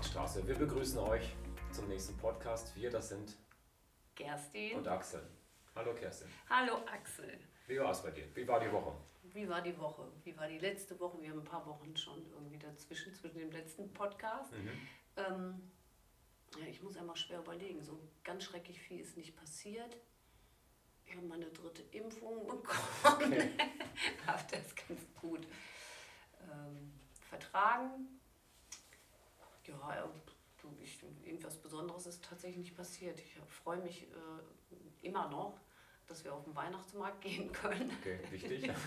Marktstraße. Wir begrüßen euch zum nächsten Podcast. Wir, das sind Kerstin. und Axel. Hallo Kerstin. Hallo Axel. Wie war es bei dir? Wie war die Woche? Wie war die Woche? Wie war die letzte Woche? Wir haben ein paar Wochen schon irgendwie dazwischen, zwischen dem letzten Podcast. Mhm. Ähm, ja, ich muss einmal schwer überlegen. So ganz schrecklich viel ist nicht passiert. Ich habe meine dritte Impfung bekommen. Okay. habe das ganz gut ähm, vertragen. Ja, äh, du, ich, irgendwas Besonderes ist tatsächlich nicht passiert. Ich freue mich äh, immer noch, dass wir auf den Weihnachtsmarkt gehen können. Okay, wichtig.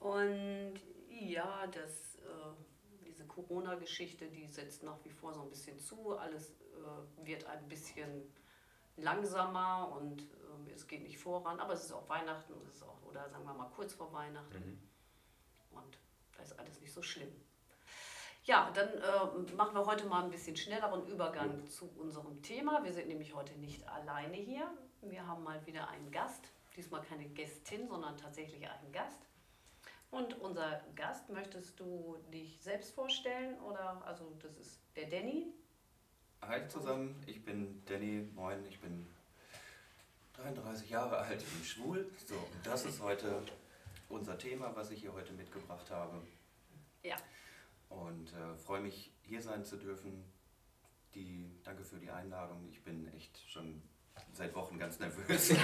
Und ja, das, äh, diese Corona-Geschichte, die setzt nach wie vor so ein bisschen zu. Alles äh, wird ein bisschen langsamer und äh, es geht nicht voran. Aber es ist auch Weihnachten es ist auch, oder sagen wir mal kurz vor Weihnachten. Mhm. Und da ist alles nicht so schlimm. Ja, dann äh, machen wir heute mal ein bisschen schnelleren Übergang zu unserem Thema. Wir sind nämlich heute nicht alleine hier. Wir haben mal wieder einen Gast. Diesmal keine Gästin, sondern tatsächlich einen Gast. Und unser Gast, möchtest du dich selbst vorstellen? Oder, also, das ist der Danny. Hi zusammen, ich bin Danny, moin, ich bin 33 Jahre alt, bin schwul. So, und das ist heute unser Thema, was ich hier heute mitgebracht habe. Ja. Und äh, freue mich, hier sein zu dürfen. Die, danke für die Einladung. Ich bin echt schon seit Wochen ganz nervös.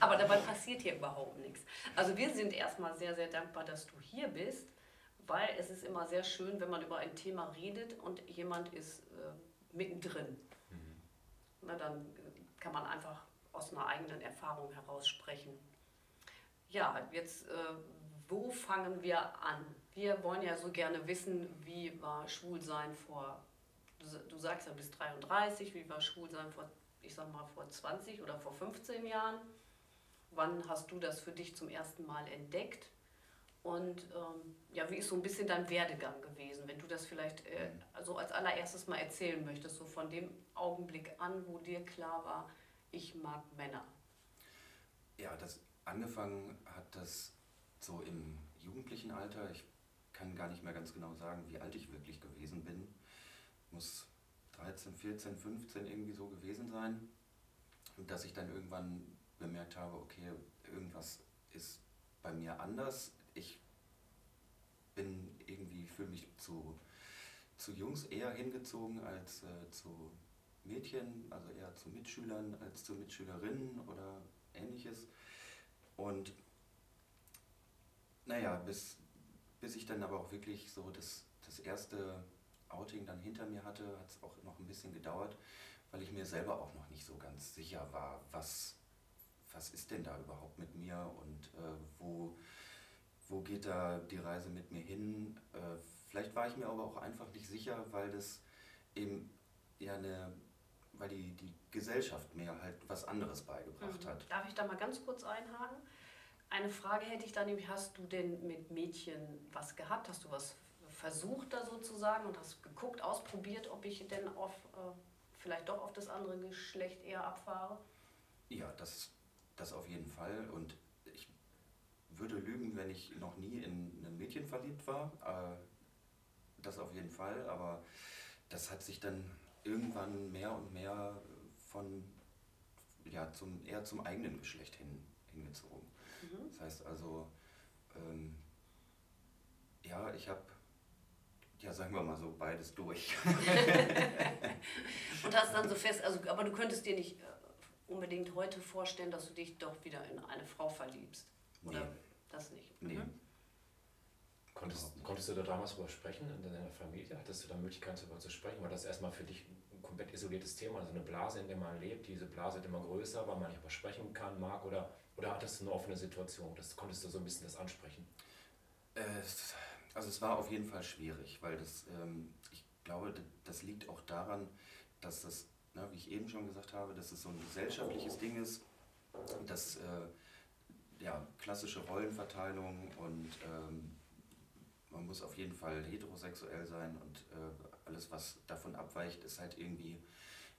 Aber dabei passiert hier überhaupt nichts. Also wir sind erstmal sehr, sehr dankbar, dass du hier bist, weil es ist immer sehr schön, wenn man über ein Thema redet und jemand ist äh, mittendrin. Na, dann äh, kann man einfach aus einer eigenen Erfahrung heraus sprechen. Ja, jetzt, äh, wo fangen wir an? Wir wollen ja so gerne wissen, wie war Schwulsein vor, du, sa- du sagst ja bis 33, wie war Schwulsein vor, ich sag mal, vor 20 oder vor 15 Jahren? Wann hast du das für dich zum ersten Mal entdeckt? Und ähm, ja, wie ist so ein bisschen dein Werdegang gewesen, wenn du das vielleicht äh, also als allererstes mal erzählen möchtest, so von dem Augenblick an, wo dir klar war, ich mag Männer. Ja, das angefangen hat das so im jugendlichen Alter. Ich kann gar nicht mehr ganz genau sagen, wie alt ich wirklich gewesen bin. Muss 13, 14, 15 irgendwie so gewesen sein. Dass ich dann irgendwann bemerkt habe, okay, irgendwas ist bei mir anders. Ich bin irgendwie, fühle mich zu, zu Jungs eher hingezogen als äh, zu Mädchen, also eher zu Mitschülern als zu Mitschülerinnen oder ähnliches. Und naja, bis, bis ich dann aber auch wirklich so das, das erste Outing dann hinter mir hatte, hat es auch noch ein bisschen gedauert, weil ich mir selber auch noch nicht so ganz sicher war, was, was ist denn da überhaupt mit mir und äh, wo, wo geht da die Reise mit mir hin. Äh, vielleicht war ich mir aber auch einfach nicht sicher, weil das eben ja eine, weil die, die Gesellschaft mir halt was anderes beigebracht Mhm. hat. Darf ich da mal ganz kurz einhaken? Eine Frage hätte ich da nämlich, hast du denn mit Mädchen was gehabt? Hast du was versucht da sozusagen und hast geguckt, ausprobiert, ob ich denn auf, äh, vielleicht doch auf das andere Geschlecht eher abfahre? Ja, das, das auf jeden Fall. Und ich würde lügen, wenn ich noch nie in ein Mädchen verliebt war. Äh, das auf jeden Fall. Aber das hat sich dann irgendwann mehr und mehr von, ja, zum, eher zum eigenen Geschlecht hin, hingezogen. Mhm. Das heißt also, ähm, ja, ich habe, ja, sagen wir mal so, beides durch. Und hast dann so fest, also, aber du könntest dir nicht äh, unbedingt heute vorstellen, dass du dich doch wieder in eine Frau verliebst. Oder Nee. das nicht? Nee. Mhm. Konntest, konntest du da damals drüber sprechen in deiner Familie? Hattest du da Möglichkeit darüber zu sprechen? War das erstmal für dich komplett isoliertes Thema, also eine Blase, in der man lebt? Diese Blase wird immer größer, weil man nicht mehr sprechen kann, mag oder, oder hattest du eine offene Situation? Das konntest du so ein bisschen das ansprechen? Äh, Also es war auf jeden Fall schwierig, weil das, ähm, ich glaube, das liegt auch daran, dass das, ne, wie ich eben schon gesagt habe, dass es so ein gesellschaftliches Ding ist, dass äh, ja, klassische Rollenverteilung und ähm, man muss auf jeden Fall heterosexuell sein und äh, alles, was davon abweicht, ist halt irgendwie,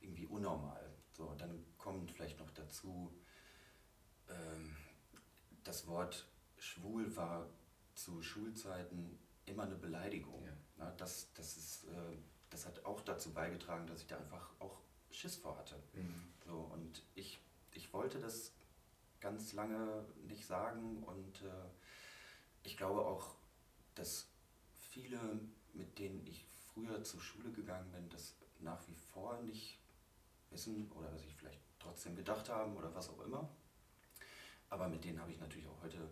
irgendwie unnormal. So, dann kommt vielleicht noch dazu, ähm, das Wort schwul war zu Schulzeiten immer eine Beleidigung. Ja. Na, das, das, ist, äh, das hat auch dazu beigetragen, dass ich da einfach auch Schiss vor hatte. Mhm. So, und ich, ich wollte das ganz lange nicht sagen und äh, ich glaube auch, dass viele, mit denen ich früher zur Schule gegangen bin, das nach wie vor nicht wissen oder sich vielleicht trotzdem gedacht haben oder was auch immer. Aber mit denen habe ich natürlich auch heute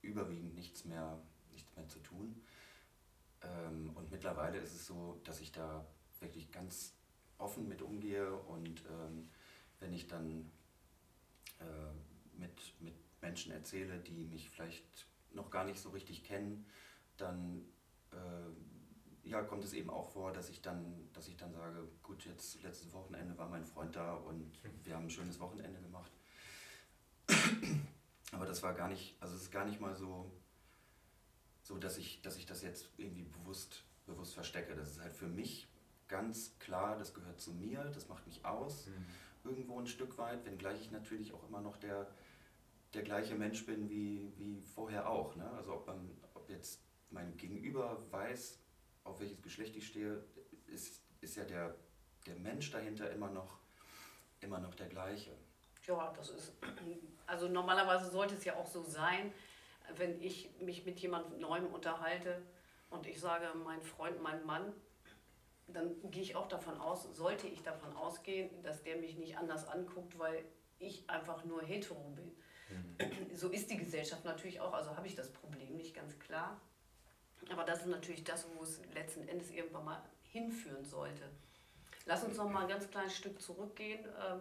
überwiegend nichts mehr, nichts mehr zu tun. Ähm, und mittlerweile ist es so, dass ich da wirklich ganz offen mit umgehe und ähm, wenn ich dann äh, mit, mit Menschen erzähle, die mich vielleicht noch gar nicht so richtig kennen, dann äh, ja, kommt es eben auch vor, dass ich, dann, dass ich dann sage, gut, jetzt letztes Wochenende war mein Freund da und wir haben ein schönes Wochenende gemacht. Aber das war gar nicht, also es ist gar nicht mal so, so dass, ich, dass ich das jetzt irgendwie bewusst, bewusst verstecke. Das ist halt für mich ganz klar, das gehört zu mir, das macht mich aus, Mhm. irgendwo ein Stück weit, wenngleich ich natürlich auch immer noch der, der gleiche Mensch bin wie, wie vorher auch. Ne? Also ob, man, ob jetzt mein Gegenüber weiß, auf welches Geschlecht ich stehe, ist, ist ja der, der Mensch dahinter immer noch, immer noch der gleiche. Ja, das ist. Also normalerweise sollte es ja auch so sein, wenn ich mich mit jemandem Neuem unterhalte und ich sage, mein Freund, mein Mann, dann gehe ich auch davon aus, sollte ich davon ausgehen, dass der mich nicht anders anguckt, weil ich einfach nur hetero bin. Mhm. So ist die Gesellschaft natürlich auch, also habe ich das Problem nicht ganz klar. Aber das ist natürlich das, wo es letzten Endes irgendwann mal hinführen sollte. Lass uns noch mal ein ganz kleines Stück zurückgehen. Ähm,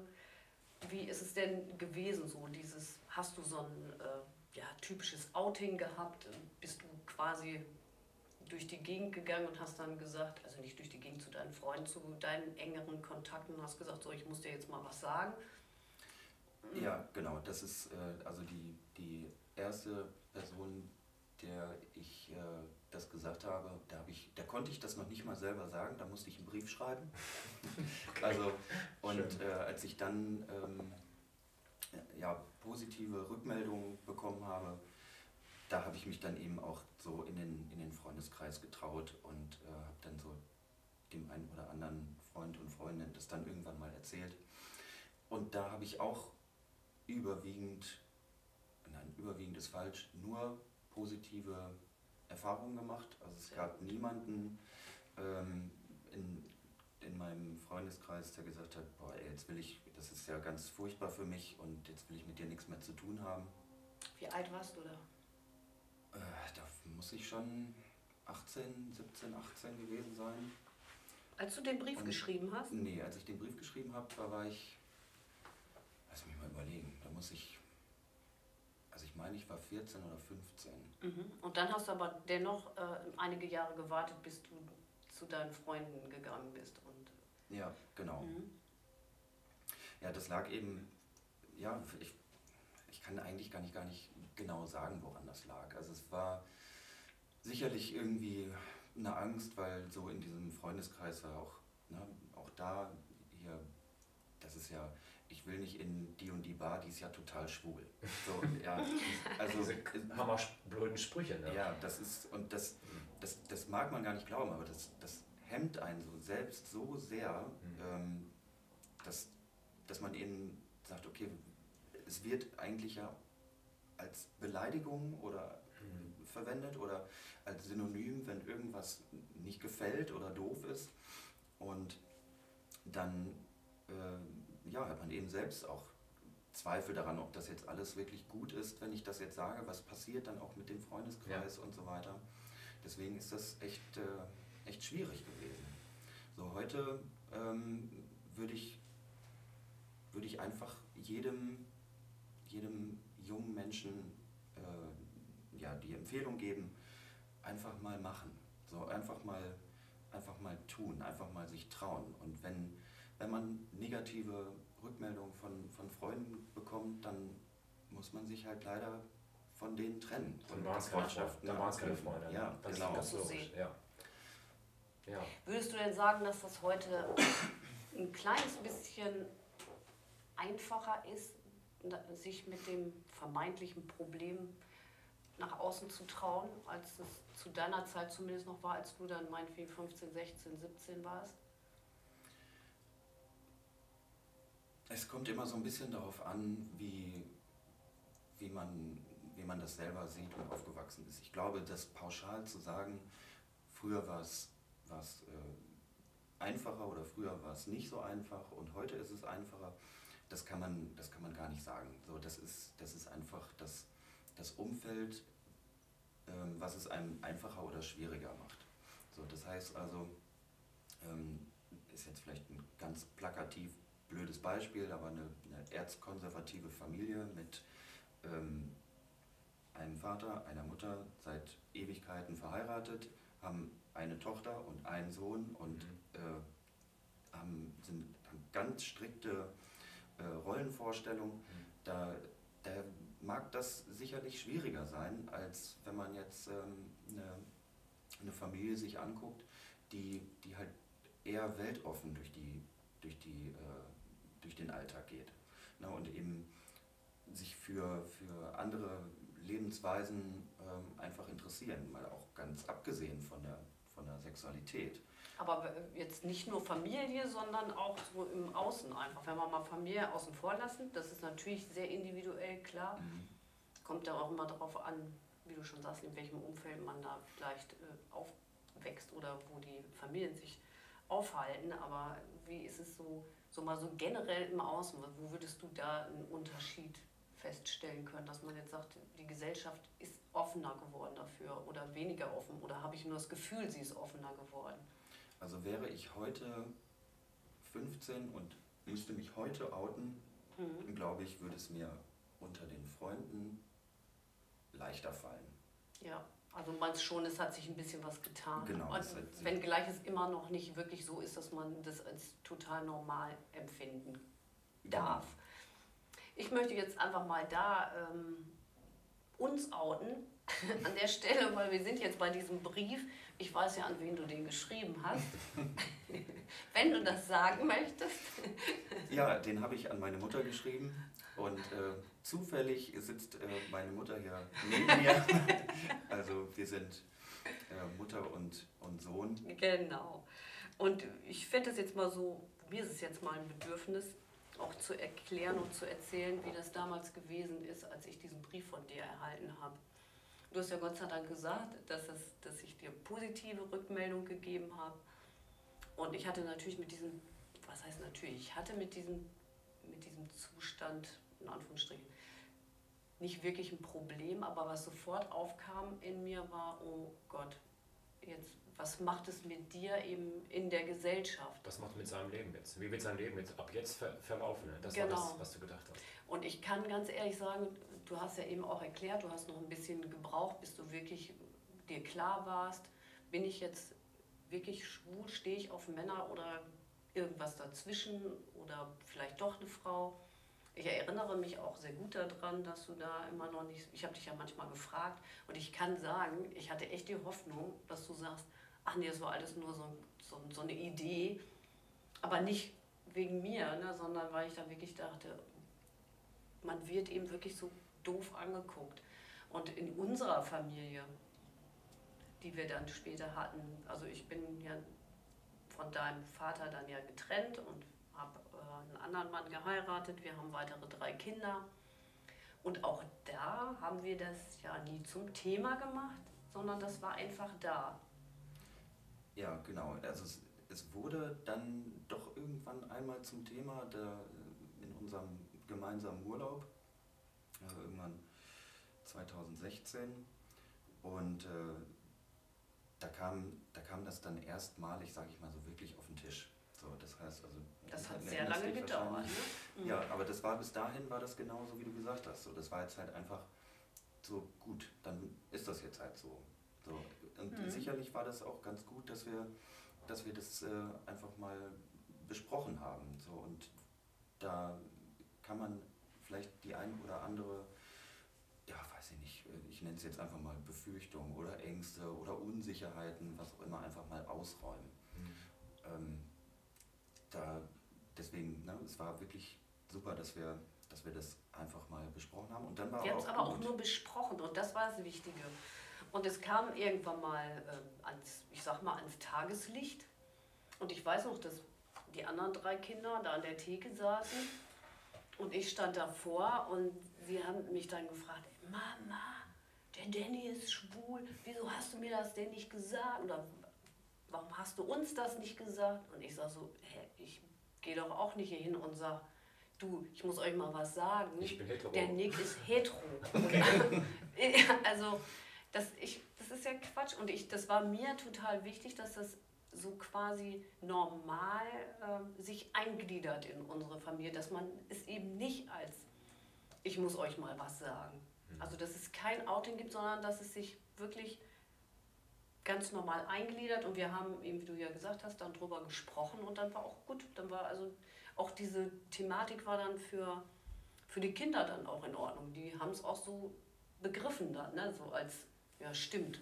Wie ist es denn gewesen, so dieses, hast du so ein äh, ja, typisches Outing gehabt? Bist du quasi durch die Gegend gegangen und hast dann gesagt, also nicht durch die Gegend zu deinen Freunden, zu deinen engeren Kontakten, hast gesagt, so ich muss dir jetzt mal was sagen? Ja, genau. Das ist äh, also die, die erste Person, der ich äh, das gesagt habe. Da, hab ich, da konnte ich das noch nicht mal selber sagen, da musste ich einen Brief schreiben. Also, und äh, als ich dann ähm, ja, positive Rückmeldungen bekommen habe, da habe ich mich dann eben auch so in den, in den Freundeskreis getraut und äh, habe dann so dem einen oder anderen Freund und Freundin das dann irgendwann mal erzählt. Und da habe ich auch überwiegend, nein, überwiegend ist falsch, nur positive Erfahrungen gemacht. Also es gab niemanden ähm, in, in meinem Freundeskreis, der gesagt hat, boah, ey, jetzt will ich, das ist ja ganz furchtbar für mich und jetzt will ich mit dir nichts mehr zu tun haben. Wie alt warst du da? Äh, da muss ich schon 18, 17, 18 gewesen sein. Als du den Brief Und- geschrieben hast? Nee, als ich den Brief geschrieben habe, da war ich, lass mich mal überlegen, da muss ich meine, ich war 14 oder 15. Mhm. Und dann hast du aber dennoch äh, einige Jahre gewartet, bis du zu deinen Freunden gegangen bist. Und, Ja, genau. mhm. Ja, das lag eben, ja, ich, ich kann eigentlich gar nicht, gar nicht genau sagen, woran das lag. Also es war sicherlich irgendwie eine Angst, weil so in diesem Freundeskreis war auch, ne, auch da hier, das ist ja, ich will nicht in die und die Bar, die ist ja total schwul. So, ja, also Diese hammerblöden Sprüche, ne? ja, das ist, und das, das, das mag man gar nicht glauben, aber das, das hemmt einen so selbst so sehr, Mhm. ähm, dass, dass man eben sagt, okay, es wird eigentlich ja als Beleidigung oder Mhm. verwendet oder als Synonym, wenn irgendwas nicht gefällt oder doof ist. Und dann äh, ja, hat man eben selbst auch Zweifel daran, ob das jetzt alles wirklich gut ist, wenn ich das jetzt sage, was passiert dann auch mit dem Freundeskreis und so weiter. Deswegen ist das echt, äh, echt schwierig gewesen. So, heute ähm, würde ich, würde ich einfach jedem, jedem jungen Menschen äh, ja, die Empfehlung geben, einfach mal machen. So einfach mal, einfach mal tun, einfach mal sich trauen. Und wenn, wenn man negative Rückmeldungen von, von Freunden bekommt, dann muss man sich halt leider von denen trennen. Dann Und waren es keine, Freundschaften dann waren's keine Freunde. Ja, das genau. ist ganz So logisch. Ja. Ja. Würdest du denn sagen, dass das heute ein kleines bisschen einfacher ist, sich mit dem vermeintlichen Problem nach außen zu trauen, als es zu deiner Zeit zumindest noch war, als du dann meinetwegen 15, 16, 17 warst? Es kommt immer so ein bisschen darauf an, wie, wie, man, wie man das selber sieht und aufgewachsen ist. Ich glaube, das pauschal zu sagen, früher war es äh, einfacher oder früher war es nicht so einfach und heute ist es einfacher, das kann man, das kann man gar nicht sagen. So, das, ist, das ist einfach das, das Umfeld, ähm, was es einem einfacher oder schwieriger macht. So, das heißt also, ähm, ist jetzt vielleicht ein ganz plakativ blödes Beispiel, aber eine, eine erzkonservative Familie mit ähm, einem Vater, einer Mutter, seit Ewigkeiten verheiratet, haben eine Tochter und einen Sohn und mhm. äh, haben, sind, haben ganz strikte äh, Rollenvorstellungen. Mhm. Da, da mag das sicherlich schwieriger sein, als wenn man jetzt ähm, eine, eine Familie sich anguckt, die, die halt eher weltoffen durch die, durch die äh, durch den Alltag geht. Ne, und eben sich für, für andere Lebensweisen ähm, einfach interessieren, mal auch ganz abgesehen von der, von der Sexualität. Aber jetzt nicht nur Familie, sondern auch so im Außen einfach. Wenn wir mal Familie außen vor lassen, das ist natürlich sehr individuell, klar. Mhm. Kommt ja auch immer darauf an, wie du schon sagst, in welchem Umfeld man da vielleicht äh, aufwächst oder wo die Familien sich aufhalten. Aber wie ist es so so mal so generell im Außen, wo würdest du da einen Unterschied feststellen können, dass man jetzt sagt, die Gesellschaft ist offener geworden dafür oder weniger offen oder habe ich nur das Gefühl, sie ist offener geworden? Also wäre ich heute 15 und müsste mich heute outen, mhm. glaube ich, würde es mir unter den Freunden leichter fallen. Ja. Also meinst schon, es hat sich ein bisschen was getan. Genau. Und wenngleich es immer noch nicht wirklich so ist, dass man das als total normal empfinden darf. Genau. Ich möchte jetzt einfach mal da ähm, uns outen an der Stelle, weil wir sind jetzt bei diesem Brief. Ich weiß ja, an wen du den geschrieben hast. Wenn du das sagen möchtest. ja, den habe ich an meine Mutter geschrieben. Und äh, zufällig sitzt äh, meine Mutter hier neben mir. also wir sind äh, Mutter und, und Sohn. Genau. Und ich fände das jetzt mal so, mir ist es jetzt mal ein Bedürfnis, auch zu erklären und zu erzählen, wie das damals gewesen ist, als ich diesen Brief von dir erhalten habe. Du hast ja Gott sei Dank gesagt, dass, es, dass ich dir positive Rückmeldung gegeben habe. Und ich hatte natürlich mit diesem, was heißt natürlich, ich hatte mit diesem, mit diesem Zustand in Anführungsstrichen, nicht wirklich ein Problem, aber was sofort aufkam in mir war, oh Gott, jetzt, was macht es mit dir eben in der Gesellschaft? Was macht mit seinem Leben jetzt? Wie wird sein Leben jetzt ab jetzt ver verlaufen? Das genau. war das, was du gedacht hast. Und ich kann ganz ehrlich sagen, du hast ja eben auch erklärt, du hast noch ein bisschen gebraucht, bis du wirklich dir klar warst, bin ich jetzt wirklich schwul, stehe ich auf Männer oder irgendwas dazwischen oder vielleicht doch eine Frau ich erinnere mich auch sehr gut daran, dass du da immer noch nicht, ich habe dich ja manchmal gefragt und ich kann sagen, ich hatte echt die Hoffnung, dass du sagst, ach nee, es war alles nur so, so, so eine Idee, aber nicht wegen mir, ne, sondern weil ich da wirklich dachte, man wird eben wirklich so doof angeguckt. Und in unserer Familie, die wir dann später hatten, also ich bin ja von deinem Vater dann ja getrennt und habe einen anderen Mann geheiratet, wir haben weitere drei Kinder. Und auch da haben wir das ja nie zum Thema gemacht, sondern das war einfach da. Ja, genau. Also es, es wurde dann doch irgendwann einmal zum Thema der, in unserem gemeinsamen Urlaub, also irgendwann 2016. Und äh, da, kam, da kam das dann erstmalig, sage ich mal so, wirklich auf den Tisch. So, das heißt also. Das hat sehr lange gedauert. Ne? Mhm. Ja, aber das war bis dahin war das genauso, wie du gesagt hast. So, das war jetzt halt einfach so gut, dann ist das jetzt halt so. so. Und mhm. sicherlich war das auch ganz gut, dass wir, dass wir das äh, einfach mal besprochen haben. So, und da kann man vielleicht die ein oder andere, ja, weiß ich nicht, ich nenne es jetzt einfach mal Befürchtungen oder Ängste oder Unsicherheiten, was auch immer, einfach mal ausräumen. Mhm. Ähm, da, deswegen, ne, es war wirklich super, dass wir, dass wir das einfach mal besprochen haben. Und dann war wir haben es aber gut. auch nur besprochen und das war das Wichtige. Und es kam irgendwann mal ähm, ans, ich sag mal, ans Tageslicht. Und ich weiß noch, dass die anderen drei Kinder da an der Theke saßen und ich stand davor und sie haben mich dann gefragt, Mama, der Danny ist schwul, wieso hast du mir das denn nicht gesagt? Oder warum hast du uns das nicht gesagt? Und ich sage so, hä, ich gehe doch auch nicht hier hin und sage, du, ich muss euch mal was sagen. Ich bin hetero. Der Nick ist hetero. also, das, ich, das ist ja Quatsch. Und ich, das war mir total wichtig, dass das so quasi normal äh, sich eingliedert in unsere Familie, dass man es eben nicht als ich muss euch mal was sagen. Also dass es kein Outing gibt, sondern dass es sich wirklich ganz normal eingliedert und wir haben, eben wie du ja gesagt hast, dann drüber gesprochen und dann war auch gut. Dann war also auch diese Thematik war dann für, für die Kinder dann auch in Ordnung. Die haben es auch so begriffen dann, ne? so als, ja stimmt,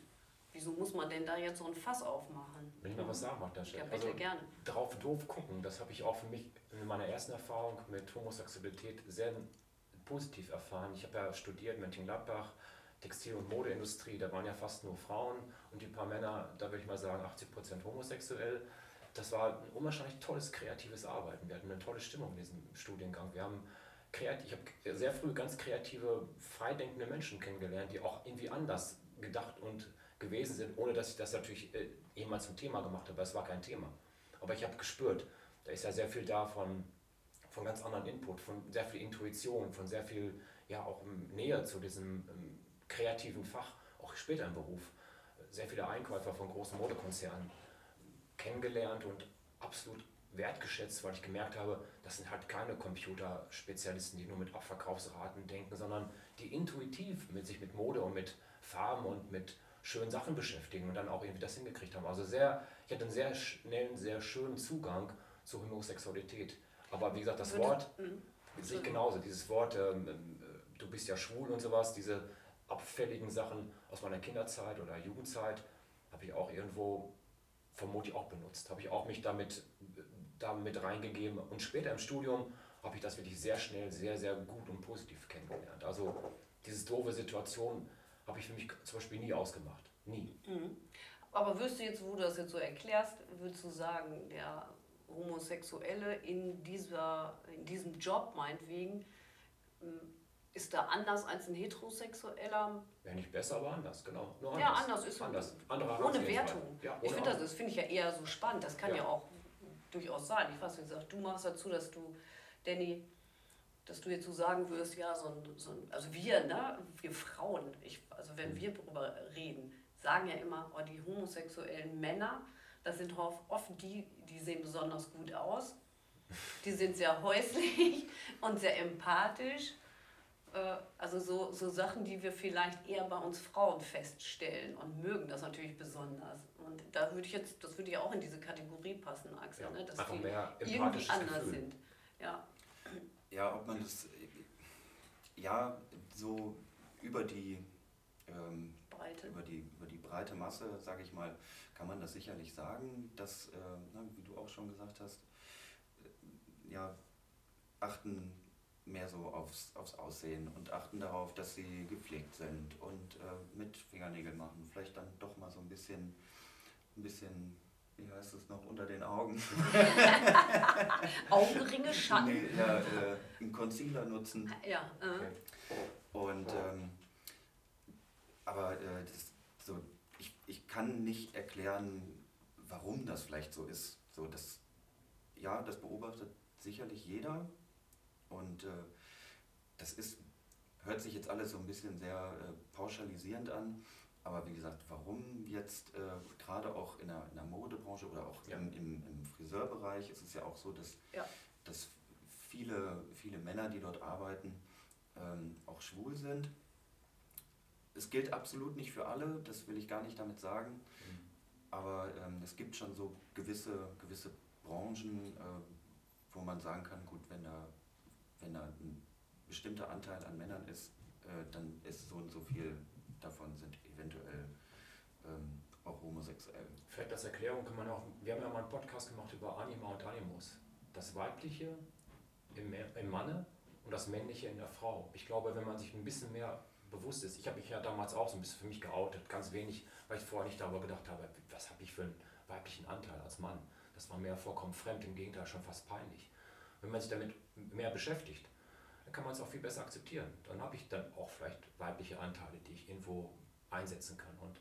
wieso muss man denn da jetzt so ein Fass aufmachen? Wenn ich mal was sagen mag, dann Ja, bitte, gerne. Drauf doof gucken, das habe ich auch für mich in meiner ersten Erfahrung mit Homosexualität sehr positiv erfahren. Ich habe ja studiert Mönchengladbach, Textil- und Modeindustrie, da waren ja fast nur Frauen und die paar Männer, da würde ich mal sagen 80% homosexuell. Das war ein unwahrscheinlich tolles kreatives Arbeiten. Wir hatten eine tolle Stimmung in diesem Studiengang. Wir haben kreativ, ich habe sehr früh ganz kreative, freidenkende Menschen kennengelernt, die auch irgendwie anders gedacht und gewesen sind, ohne dass ich das natürlich äh, jemals zum Thema gemacht habe. Es war kein Thema. Aber ich habe gespürt, da ist ja sehr viel da von, ganz anderen Input, von sehr viel Intuition, von sehr viel ja auch Nähe zu diesem kreativen Fach, auch später im Beruf. Sehr viele Einkäufer von großen Modekonzernen kennengelernt und absolut wertgeschätzt, weil ich gemerkt habe, das sind halt keine Computerspezialisten, die nur mit Abverkaufsraten denken, sondern die intuitiv mit sich mit Mode und mit Farben und mit schönen Sachen beschäftigen und dann auch irgendwie das hingekriegt haben. Also sehr, ich hatte einen sehr schnellen, sehr schönen Zugang zur Homosexualität. Aber wie gesagt, das Würde- Wort Mhm. sehe ich genauso. Dieses Wort, ähm, ähm, du bist ja schwul und sowas, diese abfälligen Sachen aus meiner Kinderzeit oder Jugendzeit, habe ich auch irgendwo vermutlich auch benutzt. Habe ich auch mich damit, damit reingegeben. Und später im Studium habe ich das wirklich sehr schnell, sehr, sehr gut und positiv kennengelernt. Also diese doofe Situation habe ich für mich zum Beispiel nie ausgemacht. Nie. Mhm. Aber wirst du jetzt, wo du das jetzt so erklärst, würdest du sagen, der Homosexuelle in, dieser, in diesem Job meinetwegen ähm, ist da anders als ein Heterosexueller? Wäre nicht besser, aber anders, genau. Nur Ja, anders ist anders. Andere ohne. Wertung. Ja, Ich ohne finde das, das finde ich ja eher so spannend. Das kann ja, Ja. auch durchaus sein. Ich weiß, wie gesagt, du machst dazu, dass du, Danny, dass du jetzt so sagen würdest, ja, so ein, so ein also wir, ne, wir Frauen, ich, also wenn wir darüber reden, sagen ja immer, oh, die homosexuellen Männer, das sind oft oft die, die sehen besonders gut aus. Die sind sehr häuslich und sehr empathisch. Äh, Also so, so Sachen, die wir vielleicht eher bei uns Frauen feststellen und mögen das natürlich besonders. Und da würde ich jetzt, das würde ja auch in diese Kategorie passen, Axel, Ja, ne? dass die mehr irgendwie anders Gefühl. sind. Ja. Ja, ob man das, ja, so über die, ähm, Breite. über die, über die breite Masse, sage ich mal, kann man das sicherlich sagen, dass, äh, na, wie du auch schon gesagt hast, äh, ja, achten mehr so aufs, aufs Aussehen und achten darauf, dass sie gepflegt sind und äh, mit Fingernägel machen, vielleicht dann doch mal so ein bisschen, ein bisschen, wie heißt es noch, unter den Augen. Augenringe, Schatten. Nee, ja, äh, einen Concealer nutzen. Ja, äh, Okay. Und ähm, aber äh, das, so, ich, kann nicht erklären, warum das vielleicht so ist. So, das, ja, das beobachtet sicherlich jeder. Und äh, das ist, hört sich jetzt alles so ein bisschen sehr äh, pauschalisierend an. Aber wie gesagt, warum jetzt äh, gerade auch in der, in der Modebranche oder auch Ja. im, im, im Friseurbereich ist es ja auch so, dass, Ja. dass viele, viele Männer, die dort arbeiten, ähm, auch schwul sind. Es gilt absolut nicht für alle, das will ich gar nicht damit sagen. Mhm. Aber ähm, es gibt schon so gewisse, gewisse Branchen, äh, wo man sagen kann, gut, wenn da, wenn da ein bestimmter Anteil an Männern ist, äh, dann ist so und so viel davon sind eventuell ähm, auch homosexuell. Vielleicht als Erklärung kann man auch, wir haben ja mal einen Podcast gemacht über Anima und Animus. Das Weibliche im, im Manne und das Männliche in der Frau. Ich glaube, wenn man sich ein bisschen mehr bewusst ist, ich habe mich ja damals auch so ein bisschen für mich geoutet, ganz wenig, weil ich vorher nicht darüber gedacht habe, was habe ich für einen weiblichen Anteil als Mann. Das war mir vollkommen fremd, im Gegenteil schon fast peinlich. Wenn man sich damit mehr beschäftigt, dann kann man es auch viel besser akzeptieren. Dann habe ich dann auch vielleicht weibliche Anteile, die ich irgendwo einsetzen kann. Und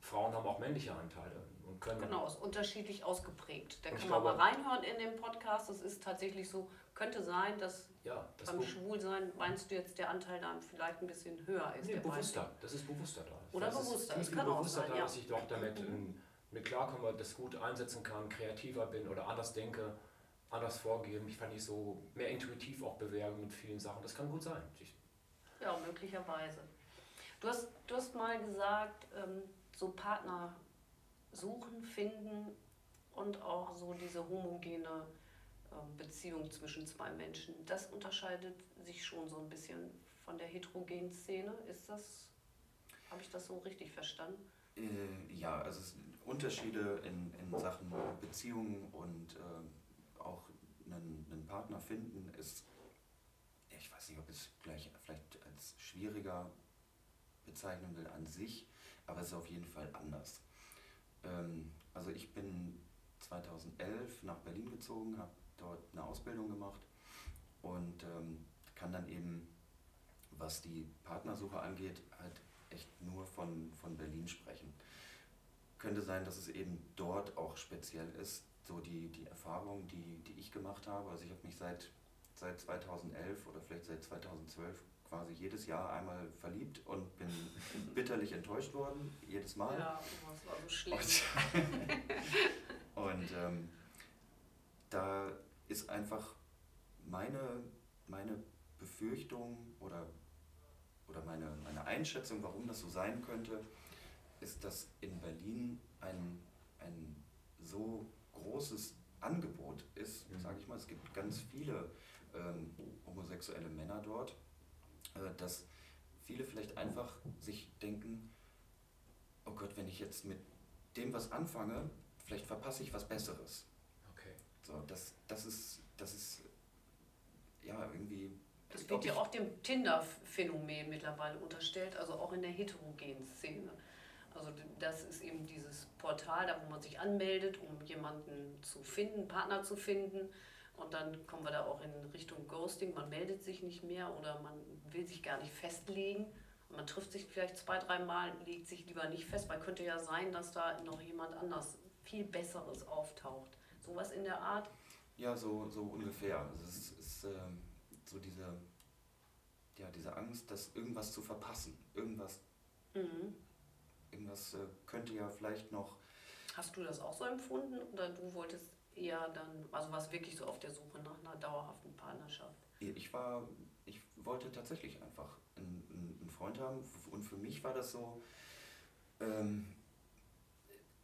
Frauen haben auch männliche Anteile und können. Genau, ist unterschiedlich ausgeprägt. Da kann man mal reinhören in den Podcast. Es ist tatsächlich so, könnte sein, dass ja, das beim Schwulsein meinst du jetzt der Anteil dann vielleicht ein bisschen höher ist. Nee, bewusster. Weibliche. Das ist bewusster da. Oder das bewusster. Ist, das kann bewusster auch sein, da, ja. dass ich doch damit mhm. mit klarkomme, das gut einsetzen kann, kreativer bin oder anders denke, anders vorgehe, mich fand ich so mehr intuitiv auch bewerben mit vielen Sachen. Das kann gut sein. Ich ja, möglicherweise. Du hast, du hast mal gesagt, ähm, so Partner suchen, finden und auch so diese homogene Beziehung zwischen zwei Menschen. Das unterscheidet sich schon so ein bisschen von der heterogenen Szene. Ist das, habe ich das so richtig verstanden? Äh, ja, also Unterschiede in, in Sachen Beziehungen und äh, auch einen, einen Partner finden ist, ich weiß nicht, ob es gleich vielleicht als schwieriger bezeichnen will an sich, aber es ist auf jeden Fall anders. Ähm, also ich bin 2011 nach Berlin gezogen, habe dort eine Ausbildung gemacht und ähm, kann dann eben, was die Partnersuche angeht, halt echt nur von, von Berlin sprechen. Könnte sein, dass es eben dort auch speziell ist, so die, die Erfahrung, die, die ich gemacht habe. Also ich habe mich seit, seit 2011 oder vielleicht seit 2012 quasi jedes Jahr einmal verliebt und bin bitterlich enttäuscht worden, jedes Mal. Ja, das war so schlimm. Und, und ähm, da ist einfach meine, meine Befürchtung oder, oder meine, meine Einschätzung, warum das so sein könnte, ist, dass in Berlin ein, ein so großes Angebot ist, mhm. sage ich mal, es gibt ganz viele ähm, homosexuelle Männer dort, äh, dass viele vielleicht einfach sich denken, oh Gott, wenn ich jetzt mit dem was anfange, vielleicht verpasse ich was Besseres. So, das, das ist, das ist ja irgendwie. Das wird ja auch dem Tinder-Phänomen mittlerweile unterstellt, also auch in der heterogenen Szene. Also das ist eben dieses Portal, da wo man sich anmeldet, um jemanden zu finden, Partner zu finden. Und dann kommen wir da auch in Richtung Ghosting. Man meldet sich nicht mehr oder man will sich gar nicht festlegen. Man trifft sich vielleicht zwei, dreimal, legt sich lieber nicht fest, weil könnte ja sein, dass da noch jemand anders viel Besseres auftaucht. Sowas in der Art? Ja, so, so ungefähr. Also es ist, ist äh, so diese, ja, diese Angst, dass irgendwas zu verpassen. Irgendwas mhm irgendwas äh, könnte ja vielleicht noch. Hast du das auch so empfunden oder du wolltest eher dann, also warst wirklich so auf der Suche nach einer dauerhaften Partnerschaft? Ich war, ich wollte tatsächlich einfach einen, einen Freund haben und für mich war das so, ähm,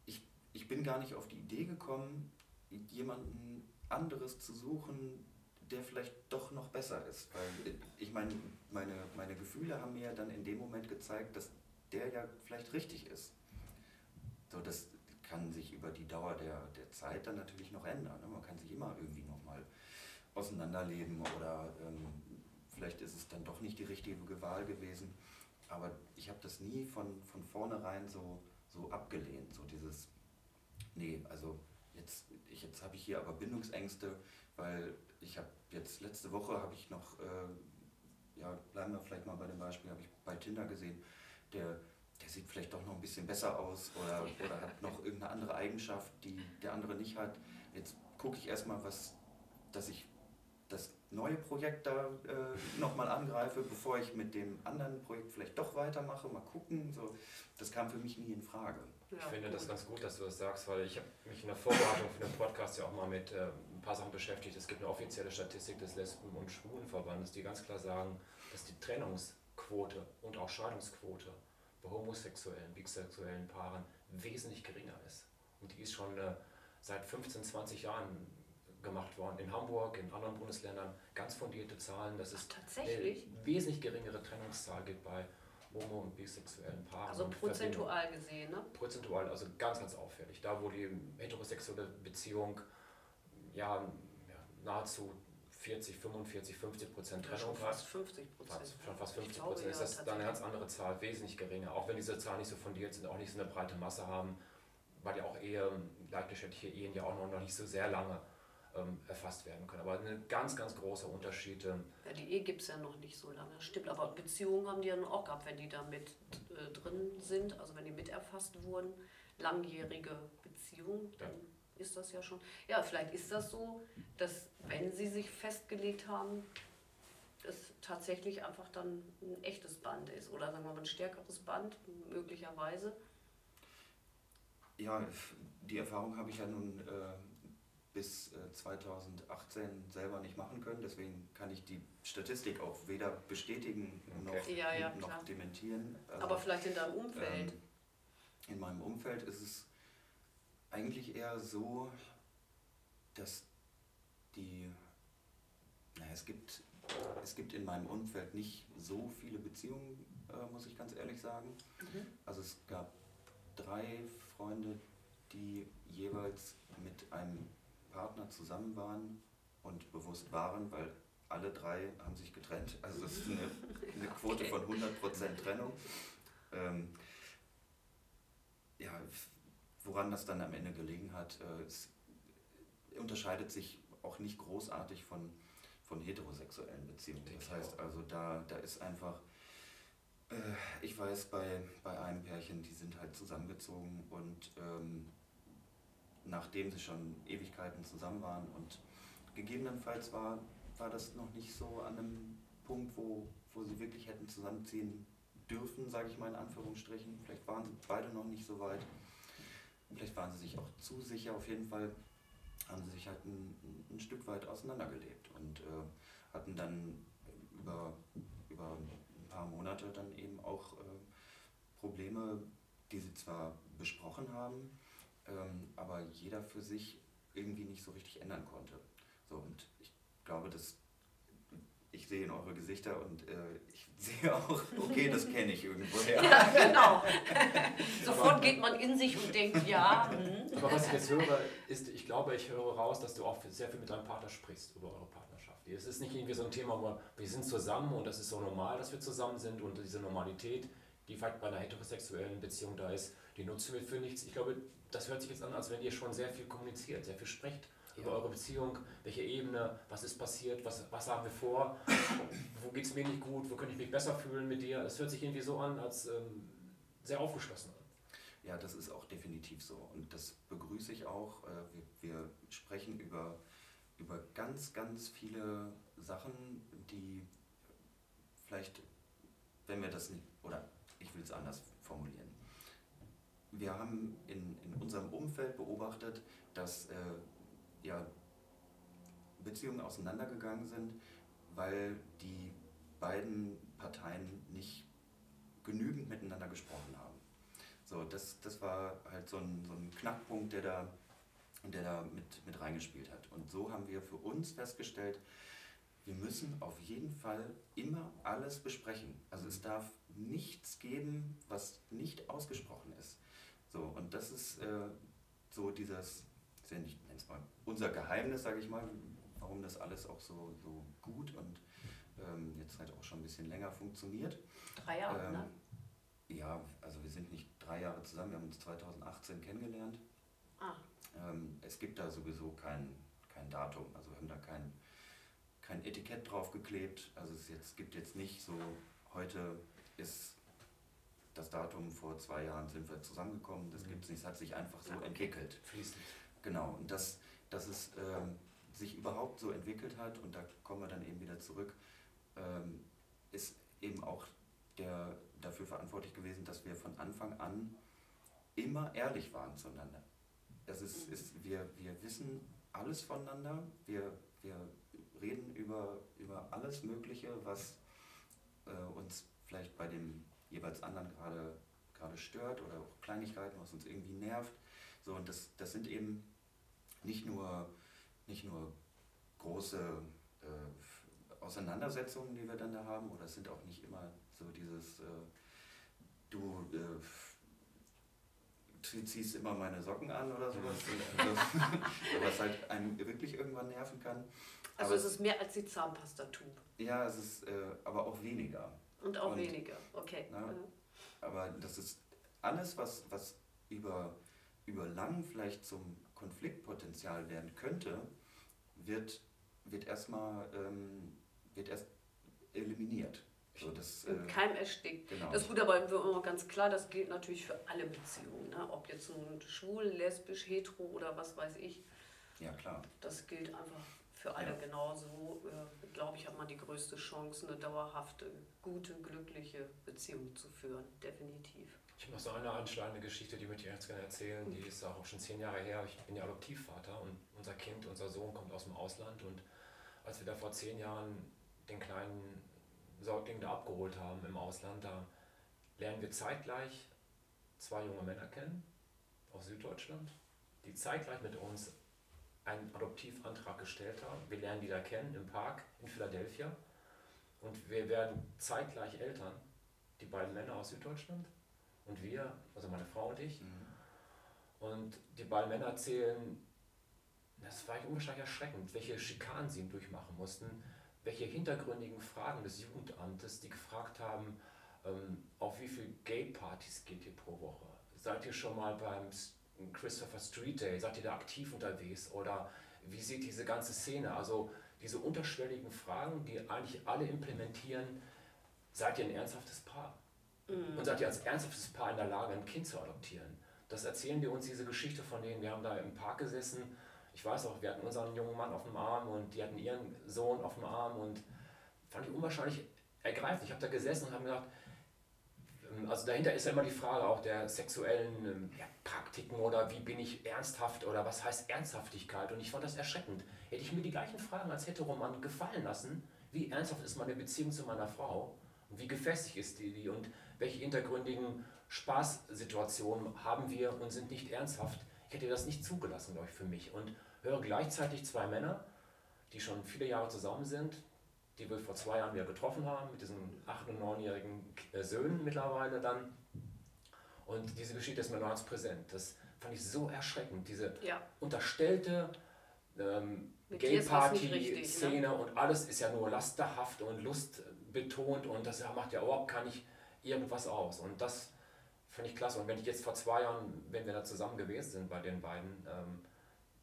ich, ich bin gar nicht auf die Idee gekommen, jemanden anderes zu suchen, der vielleicht doch noch besser ist. Weil ich meine, meine, meine Gefühle haben mir dann in dem Moment gezeigt, dass der ja vielleicht richtig ist. So, das kann sich über die Dauer der, der Zeit dann natürlich noch ändern. Ne? Man kann sich immer irgendwie nochmal auseinanderleben oder ähm, vielleicht ist es dann doch nicht die richtige Wahl gewesen. Aber ich habe das nie von, von vornherein so, so abgelehnt. So dieses, nee, also jetzt, ich, jetzt habe ich hier aber Bindungsängste, weil ich habe jetzt letzte Woche habe ich noch, äh, ja, bleiben wir vielleicht mal bei dem Beispiel, habe ich bei Tinder gesehen, der, der sieht vielleicht doch noch ein bisschen besser aus oder, oder hat noch irgendeine andere Eigenschaft, die der andere nicht hat. Jetzt gucke ich erstmal, was, dass ich das neue Projekt da äh, nochmal angreife, bevor ich mit dem anderen Projekt vielleicht doch weitermache, mal gucken. So. Das kam für mich nie in Frage. Ich finde das ganz gut, dass du das sagst, weil ich habe mich in der Vorbereitung für den Podcast ja auch mal mit äh, ein paar Sachen beschäftigt. Es gibt eine offizielle Statistik des Lesben- und Schwulenverbandes, die ganz klar sagen, dass die Trennungsquote und auch Scheidungsquote bei homosexuellen, bisexuellen Paaren wesentlich geringer ist. Und die ist schon äh, seit 15, 20 Jahren gemacht worden. In Hamburg, in anderen Bundesländern ganz fundierte Zahlen, dass es Ach, eine wesentlich geringere Trennungszahl gibt bei homo- und bisexuellen Paaren. Also prozentual gesehen, ne? Prozentual, also ganz, ganz auffällig. Da, wo die heterosexuelle Beziehung ja, ja nahezu 40, 45, 50 Prozent Trennung ja, fast 50 Prozent. Schon fast 50 Prozent. Ist das dann eine ganz andere Zahl, wesentlich geringer. Auch wenn diese Zahlen nicht so fundiert sind, auch nicht so eine breite Masse haben, weil ja auch Ehe, gleichgeschlechtliche Ehen ja auch noch nicht so sehr lange ähm, erfasst werden können. Aber ein ganz, ganz großer Unterschied. Ähm, ja, die Ehe gibt es ja noch nicht so lange, stimmt. Aber Beziehungen haben die ja auch gehabt, wenn die da mit äh, drin sind, also wenn die mit erfasst wurden. Langjährige Beziehungen, dann ja. ist das ja schon. Ja, vielleicht ist das so, dass wenn sie sich festgelegt haben, es tatsächlich einfach dann ein echtes Band ist oder sagen wir mal ein stärkeres Band, möglicherweise. Ja, die Erfahrung habe ich ja nun äh, bis 2018 äh, selber nicht machen können. Deswegen kann ich die Statistik auch weder bestätigen okay. noch, ja, ja, noch dementieren. Also, Aber vielleicht in deinem Umfeld? Ähm, in meinem Umfeld ist es eigentlich eher so, dass die, naja, es gibt, es gibt in meinem Umfeld nicht so viele Beziehungen, äh, muss ich ganz ehrlich sagen. Mhm. Also es gab drei Freunde, die jeweils mit einem Partner zusammen waren und bewusst waren, weil alle drei haben sich getrennt. Also es ist eine, eine Quote von 100% Trennung. Ähm, ja, woran das dann am Ende gelegen hat, äh, unterscheidet sich auch nicht großartig von, von heterosexuellen Beziehungen. Das heißt also, da, da ist einfach, äh, ich weiß bei, bei einem Pärchen, die sind halt zusammengezogen und ähm, nachdem sie schon Ewigkeiten zusammen waren. Und gegebenenfalls war, war das noch nicht so an einem Punkt, wo, wo sie wirklich hätten zusammenziehen dürfen, sage ich mal in Anführungsstrichen. Vielleicht waren sie beide noch nicht so weit. Vielleicht waren sie sich auch zu sicher. Auf jeden Fall haben sie sich halt ein, ein Stück weit auseinandergelebt und äh, hatten dann über, über ein paar Monate dann eben auch äh, Probleme, die sie zwar besprochen haben, ähm, aber jeder für sich irgendwie nicht so richtig ändern konnte. So, und ich glaube, dass ich sehe in eure Gesichter und äh, ich sehe auch, okay, das kenne ich irgendwoher. Ja, genau. Sofort geht man in sich und denkt, ja. Hm. Aber was ich jetzt höre, ist, ich glaube, ich höre raus, dass du auch sehr viel mit deinem Partner sprichst über eure Partnerschaft. Es ist nicht irgendwie so ein Thema, wo wir sind zusammen und das ist so normal, dass wir zusammen sind und diese Normalität, die vielleicht bei einer heterosexuellen Beziehung da ist, die nutzen wir für nichts. Ich glaube, das hört sich jetzt an, als wenn ihr schon sehr viel kommuniziert, sehr viel sprecht ja. über eure Beziehung, welche Ebene, was ist passiert, was, was haben wir vor, wo geht es mir nicht gut, wo könnte ich mich besser fühlen mit dir. Das hört sich irgendwie so an, als ähm, sehr aufgeschlossen an. Ja, das ist auch definitiv so und das begrüße ich auch. Äh, wir, wir sprechen über, über ganz, ganz viele Sachen, die vielleicht, wenn wir das nicht, oder ich will es anders formulieren, wir haben in, in unserem Umfeld beobachtet, dass äh, ja, Beziehungen auseinandergegangen sind, weil die beiden Parteien nicht genügend miteinander gesprochen haben. So, das, das war halt so ein, so ein Knackpunkt, der da, der da mit, mit reingespielt hat. Und so haben wir für uns festgestellt, wir müssen auf jeden Fall immer alles besprechen. Also es darf nichts geben, was nicht ausgesprochen ist. So, und das ist äh, so dieses, ist ja nicht, mal, unser Geheimnis, sage ich mal, warum das alles auch so, so gut und ähm, jetzt halt auch schon ein bisschen länger funktioniert. Drei Jahre, ähm, ne? Ja, also wir sind nicht drei Jahre zusammen, wir haben uns 2018 kennengelernt. Ah. Ähm, es gibt da sowieso kein, kein Datum, also wir haben da kein, kein Etikett drauf geklebt. Also es jetzt, gibt jetzt nicht so, heute ist Datum vor zwei Jahren sind wir zusammengekommen, das mhm. gibt es nicht, es hat sich einfach so ja. entwickelt. Fließend. Genau, und dass, dass es ähm, sich überhaupt so entwickelt hat, und da kommen wir dann eben wieder zurück, ähm, ist eben auch der, dafür verantwortlich gewesen, dass wir von Anfang an immer ehrlich waren zueinander. Das ist, mhm. ist, wir, wir wissen alles voneinander, wir, wir reden über, über alles Mögliche, was äh, uns vielleicht bei dem jeweils anderen gerade, gerade stört oder auch Kleinigkeiten, was uns irgendwie nervt. So, und das, das sind eben nicht nur, nicht nur große äh, Auseinandersetzungen, die wir dann da haben, oder es sind auch nicht immer so dieses, äh, du, äh, ziehst immer meine Socken an oder sowas. Also, was halt einen wirklich irgendwann nerven kann. Also aber es ist mehr als die Zahnpastatube. Ja, es ist äh, aber auch weniger. Und auch Und, weniger, okay. Na, aber das ist alles, was, was über, über lang vielleicht zum Konfliktpotenzial werden könnte, wird, wird erstmal ähm, wird erst eliminiert. So, das, äh, Keim erstickt. Genau. Das ist gut, aber immer ganz klar, das gilt natürlich für alle Beziehungen. Ne? Ob jetzt nun schwul, lesbisch, hetero oder was weiß ich. Ja, klar. Das gilt einfach für alle ja. genauso. Äh, Glaube ich, hat man die größte Chance, eine dauerhafte, gute, glückliche Beziehung zu führen. Definitiv. Ich habe noch so eine anschlagende Geschichte, die möchte ich jetzt gerne erzählen. Die ist auch schon zehn Jahre her. Ich bin ja Adoptivvater und unser Kind, unser Sohn kommt aus dem Ausland. Und als wir da vor zehn Jahren den kleinen Säugling da abgeholt haben im Ausland, da lernen wir zeitgleich zwei junge Männer kennen aus Süddeutschland, die zeitgleich mit uns einen Adoptivantrag gestellt haben. Wir lernen die da kennen im Park in Philadelphia und wir werden zeitgleich Eltern, die beiden Männer aus Süddeutschland und wir, also meine Frau und ich. Mhm. Und die beiden Männer erzählen, das war unwahrscheinlich erschreckend, welche Schikanen sie durchmachen mussten, welche hintergründigen Fragen des Jugendamtes, die gefragt haben, ähm, auf wie viele Gay-Partys geht ihr pro Woche? Seid ihr schon mal beim Christopher Street Day? Seid ihr da aktiv unterwegs? Oder wie sieht diese ganze Szene? Also diese unterschwelligen Fragen, die eigentlich alle implementieren, seid ihr ein ernsthaftes Paar? Mhm. Und seid ihr als ernsthaftes Paar in der Lage, ein Kind zu adoptieren? Das erzählen wir uns diese Geschichte von denen. Wir haben da im Park gesessen ich weiß auch, wir hatten unseren jungen Mann auf dem Arm und die hatten ihren Sohn auf dem Arm und fand ich unwahrscheinlich ergreifend. Ich habe da gesessen und habe mir gedacht, also dahinter ist ja immer die Frage auch der sexuellen ähm, ja, Praktiken oder wie bin ich ernsthaft oder was heißt Ernsthaftigkeit und ich fand das erschreckend. Hätte ich mir die gleichen Fragen als Heteroman gefallen lassen, wie ernsthaft ist meine Beziehung zu meiner Frau und wie gefestigt ist die und welche hintergründigen Spaßsituationen haben wir und sind nicht ernsthaft, ich hätte das nicht zugelassen, glaube ich, für mich. Und höre gleichzeitig zwei Männer, die schon viele Jahre zusammen sind, die wir vor zwei Jahren wieder getroffen haben, mit diesen acht- und neunjährigen äh, Söhnen mittlerweile dann. Und diese Geschichte ist mir noch als präsent. Das fand ich so erschreckend. Diese ja. unterstellte ähm, Gay-Party-Szene ne? und alles ist ja nur lasterhaft und lustbetont und das macht ja überhaupt gar nicht irgendwas aus. Und das fand ich klasse. Und wenn ich jetzt vor zwei Jahren, wenn wir da zusammen gewesen sind bei den beiden, ähm,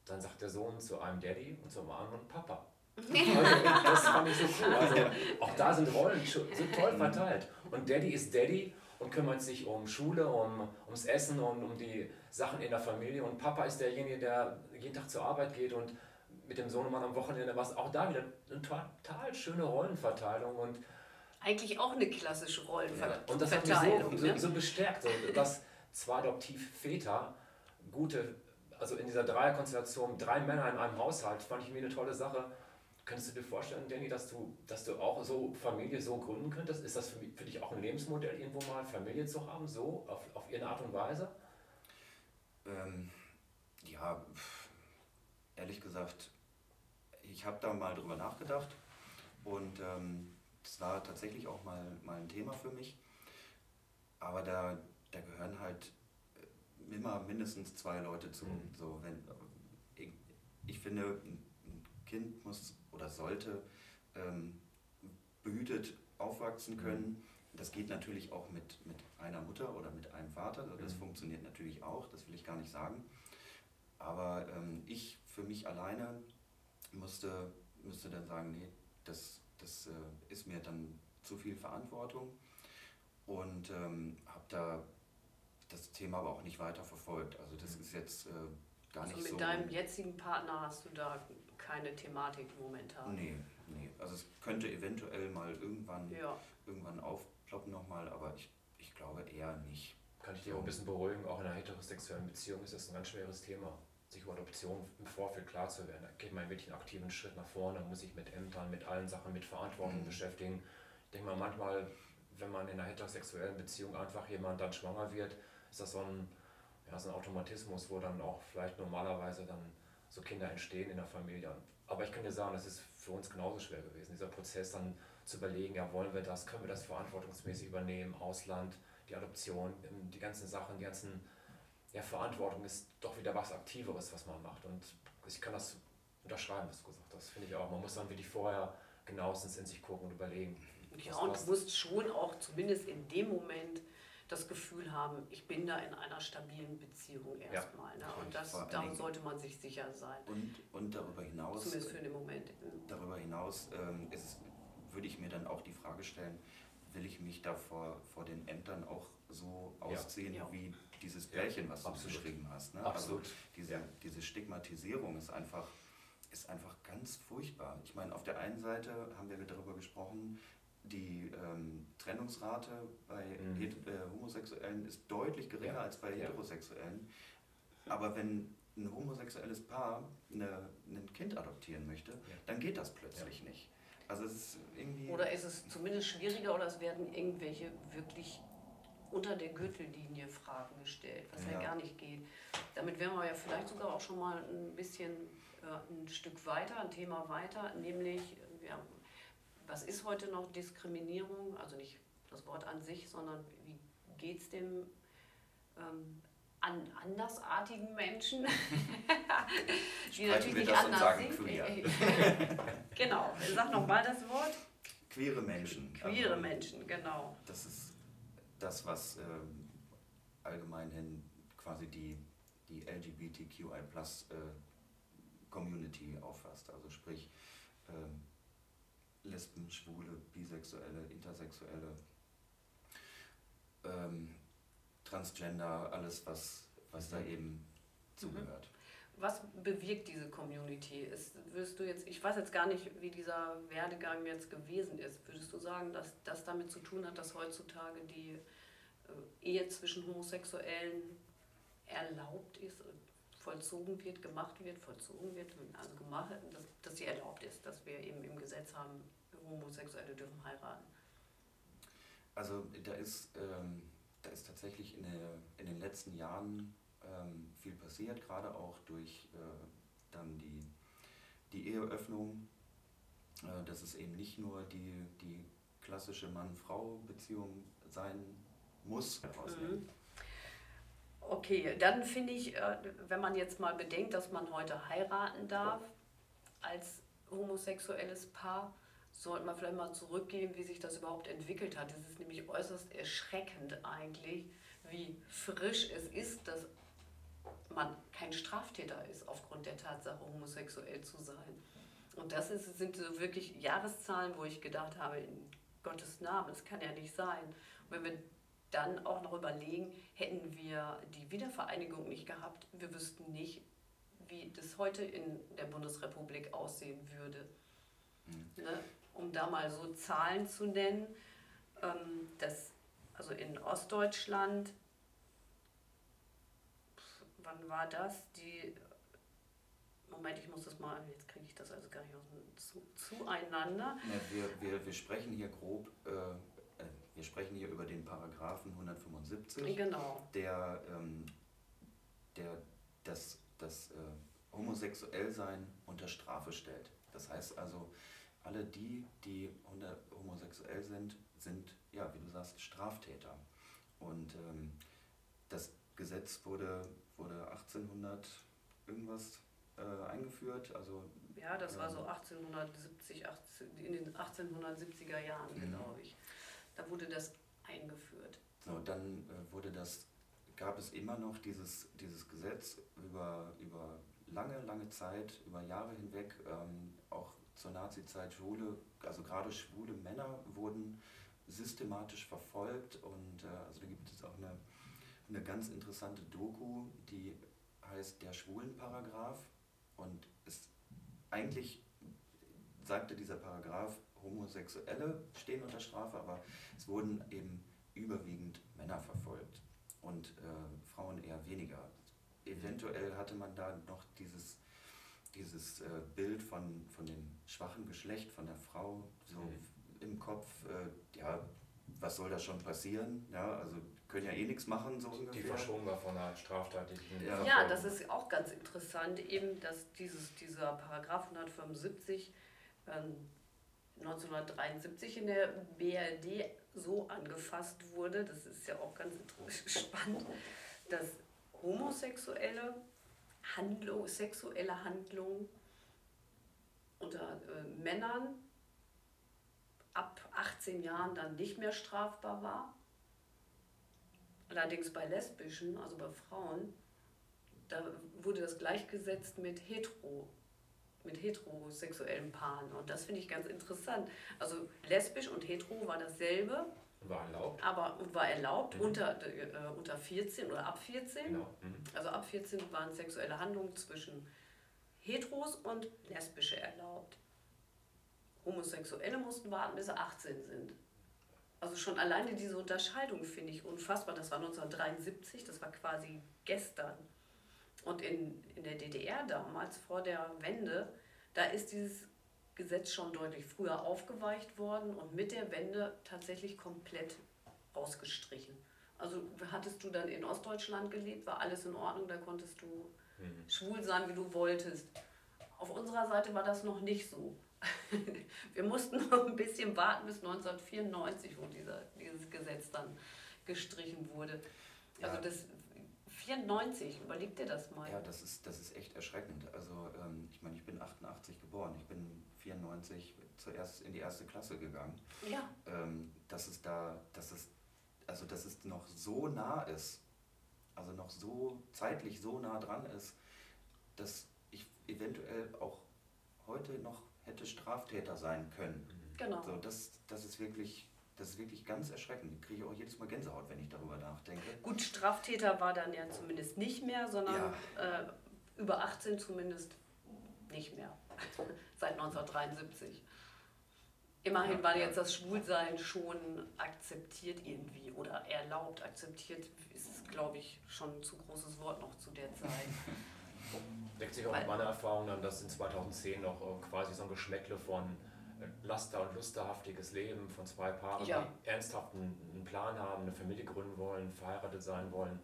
dann sagt der Sohn zu einem Daddy und zum anderen Papa. Das fand ich so cool. Also, auch da sind Rollen so toll verteilt. Und Daddy ist Daddy und kümmert sich um Schule, um, ums Essen und um die Sachen in der Familie. Und Papa ist derjenige, der jeden Tag zur Arbeit geht und mit dem Sohnemann am Wochenende was. Auch da wieder eine total schöne Rollenverteilung. Und Eigentlich auch eine klassische Rollenverteilung. Ja. Und das hat mich so, so, so bestärkt, dass zwei Adoptivväter gute also in dieser Dreierkonstellation, drei Männer in einem Haushalt, fand ich mir eine tolle Sache. Könntest du dir vorstellen, Danny, dass du, dass du auch so Familie so gründen könntest? Ist das für, für dich auch ein Lebensmodell, irgendwo mal Familie zu haben, so auf, auf ihre Art und Weise? Ähm, ja, ehrlich gesagt, ich habe da mal drüber nachgedacht und ähm, das war tatsächlich auch mal, mal ein Thema für mich. Aber da, da gehören halt immer mindestens zwei Leute zu. Mhm. So, wenn, ich, ich, finde, ein Kind muss oder sollte ähm, behütet aufwachsen können. Mhm. Das geht natürlich auch mit, mit einer Mutter oder mit einem Vater. Das mhm. funktioniert natürlich auch, das will ich gar nicht sagen. Aber ähm, ich für mich alleine musste, müsste dann sagen, nee, das, das äh, ist mir dann zu viel Verantwortung und ähm, habe da das Thema aber auch nicht weiter verfolgt. Also das ist jetzt äh, gar also nicht so. Mit deinem jetzigen Partner hast du da keine Thematik momentan? Nee, nee. Also es könnte eventuell mal irgendwann, ja. irgendwann aufploppen nochmal, aber ich, ich glaube eher nicht. Kann ich dir auch ein bisschen beruhigen, auch in einer heterosexuellen Beziehung ist das ein ganz schweres Thema, sich über Adoption im Vorfeld klar zu werden. Da geht man wirklich einen aktiven Schritt nach vorne, muss sich mit Ämtern, mit allen Sachen, mit Verantwortung mhm. beschäftigen. Ich denke mal, manchmal, wenn man in einer heterosexuellen Beziehung einfach jemand dann schwanger wird, ist das so ein, ja, so ein Automatismus, wo dann auch vielleicht normalerweise dann so Kinder entstehen in der Familie. Aber ich kann dir sagen, das ist für uns genauso schwer gewesen, dieser Prozess dann zu überlegen, ja, wollen wir das, können wir das verantwortungsmäßig übernehmen, Ausland, die Adoption, ähm, die ganzen Sachen, die ganzen ja, Verantwortung ist doch wieder was Aktiveres, was man macht. Und ich kann das unterschreiben, was du gesagt hast. Finde ich auch. Man muss dann wirklich vorher genauestens in sich gucken und überlegen. Ja, und du musst schon auch zumindest in dem Moment das Gefühl haben, ich bin da in einer stabilen Beziehung erstmal. Ja, ne? Und das, darum sollte man sich sicher sein. Und, und darüber hinaus. Zumindest für den Moment. Darüber hinaus ähm, ist, würde ich mir dann auch die Frage stellen, will ich mich da vor, vor den Ämtern auch so ausziehen ja. wie dieses Pärchen, was du Absolut. beschrieben hast. Ne? Also diese, diese Stigmatisierung ist einfach, ist einfach ganz furchtbar. Ich meine, auf der einen Seite haben wir darüber gesprochen, die ähm, Trennungsrate bei mhm. äh, Homosexuellen ist deutlich geringer ja. als bei Heterosexuellen. Aber wenn ein homosexuelles Paar eine, ein Kind adoptieren möchte, ja. dann geht das plötzlich ja. nicht. Also es ist irgendwie oder ist es zumindest schwieriger oder es werden irgendwelche wirklich unter der Gürtellinie Fragen gestellt, was ja. ja gar nicht geht. Damit wären wir ja vielleicht sogar auch schon mal ein bisschen äh, ein Stück weiter, ein Thema weiter, nämlich ja, was ist heute noch Diskriminierung? Also nicht das Wort an sich, sondern wie geht es dem ähm, an andersartigen Menschen, die natürlich nicht anders sind. genau, sag nochmal das Wort. Queere Menschen. Queere also, Menschen, genau. Das ist das, was ähm, allgemeinhin quasi die, die LGBTQI Plus äh, Community auffasst. Also sprich ähm, Lesben, Schwule, Bisexuelle, Intersexuelle, ähm, Transgender, alles, was, was da eben zugehört. Was bewirkt diese Community? Ist, würdest du jetzt, ich weiß jetzt gar nicht, wie dieser Werdegang jetzt gewesen ist. Würdest du sagen, dass das damit zu tun hat, dass heutzutage die äh, Ehe zwischen Homosexuellen erlaubt ist, vollzogen wird, gemacht wird, vollzogen wird, also gemacht, dass, dass sie erlaubt ist, dass wir eben im Gesetz haben, Homosexuelle dürfen heiraten? Also da ist, ähm, da ist tatsächlich in, der, in den letzten Jahren ähm, viel passiert, gerade auch durch äh, dann die, die Eheöffnung, äh, dass es eben nicht nur die, die klassische Mann-Frau-Beziehung sein muss. Mhm. Okay, dann finde ich, äh, wenn man jetzt mal bedenkt, dass man heute heiraten darf als homosexuelles Paar, sollte man vielleicht mal zurückgehen, wie sich das überhaupt entwickelt hat. Es ist nämlich äußerst erschreckend eigentlich, wie frisch es ist, dass man kein Straftäter ist aufgrund der Tatsache, homosexuell zu sein. Und das ist, sind so wirklich Jahreszahlen, wo ich gedacht habe, in Gottes Namen, das kann ja nicht sein. Und wenn wir dann auch noch überlegen, hätten wir die Wiedervereinigung nicht gehabt, wir wüssten nicht, wie das heute in der Bundesrepublik aussehen würde. Mhm. Ne? Um da mal so Zahlen zu nennen, ähm, dass also in Ostdeutschland, wann war das? Die, Moment, ich muss das mal, jetzt kriege ich das also gar nicht aus zu, zueinander. Ja, wir, wir, wir sprechen hier grob. Äh wir sprechen hier über den Paragraphen 175, genau. der, ähm, der das, das äh, Homosexuellsein unter Strafe stellt. Das heißt also, alle die, die homosexuell sind, sind, ja, wie du sagst, Straftäter. Und ähm, das Gesetz wurde, wurde 1800 irgendwas äh, eingeführt. Also, ja, das war so 1870, ähm, 18, in den 1870er Jahren, mhm. glaube ich. Da wurde das eingeführt. So, dann äh, wurde das, gab es immer noch dieses, dieses Gesetz über, über lange, lange Zeit, über Jahre hinweg, ähm, auch zur Nazi-Zeit Schwule, also gerade schwule Männer wurden systematisch verfolgt und äh, also da gibt es auch eine, eine ganz interessante Doku, die heißt Der Schwulenparagraph und ist eigentlich sagte dieser Paragraph, Homosexuelle stehen unter Strafe, aber es wurden eben überwiegend Männer verfolgt und äh, Frauen eher weniger. Eventuell hatte man da noch dieses, dieses äh, Bild von, von dem schwachen Geschlecht, von der Frau, so mhm. im Kopf, äh, ja, was soll da schon passieren? Ja, also können ja eh nichts machen, so ungefähr. Die verschoben war von einer Straftat. Die ja. ja, das ist auch ganz interessant, eben, dass dieses, dieser Paragraph 175 ähm, 1973 in der BRD so angefasst wurde, das ist ja auch ganz spannend, dass homosexuelle Handlung, sexuelle Handlungen unter äh, Männern ab 18 Jahren dann nicht mehr strafbar war. Allerdings bei lesbischen, also bei Frauen, da wurde das gleichgesetzt mit hetero mit heterosexuellen Paaren. Und das finde ich ganz interessant. Also lesbisch und hetero war dasselbe. War erlaubt. Aber war erlaubt mhm. unter, äh, unter 14 oder ab 14. Genau. Mhm. Also ab 14 waren sexuelle Handlungen zwischen Heteros und Lesbische erlaubt. Homosexuelle mussten warten, bis sie 18 sind. Also schon alleine diese Unterscheidung finde ich unfassbar. Das war 1973, das war quasi gestern. Und in, in der DDR damals, vor der Wende, da ist dieses Gesetz schon deutlich früher aufgeweicht worden und mit der Wende tatsächlich komplett rausgestrichen. Also hattest du dann in Ostdeutschland gelebt, war alles in Ordnung, da konntest du mhm. schwul sein, wie du wolltest. Auf unserer Seite war das noch nicht so. Wir mussten noch ein bisschen warten bis 1994, wo dieser, dieses Gesetz dann gestrichen wurde. Also das 94, überleg dir das mal. Ja, das ist, das ist echt erschreckend. Also ähm, ich meine, ich bin 88 geboren, ich bin 94 zuerst in die erste Klasse gegangen. Ja. Ähm, dass es da, dass es, also dass es noch so nah ist, also noch so zeitlich so nah dran ist, dass ich eventuell auch heute noch hätte Straftäter sein können. Genau. So, das, das ist wirklich das ist wirklich ganz erschreckend. Ich kriege auch jedes Mal Gänsehaut, wenn ich darüber nachdenke. Gut, Straftäter war dann ja zumindest nicht mehr, sondern ja. äh, über 18 zumindest nicht mehr. Seit 1973. Immerhin ja, war jetzt das Schwulsein schon akzeptiert irgendwie oder erlaubt. Akzeptiert ist, glaube ich, schon ein zu großes Wort noch zu der Zeit. Deckt sich auch mit meiner Erfahrung dann, dass in 2010 noch äh, quasi so ein Geschmäckle von Laster- und lusterhaftiges Leben von zwei Paaren, ja. die ernsthaft einen Plan haben, eine Familie gründen wollen, verheiratet sein wollen,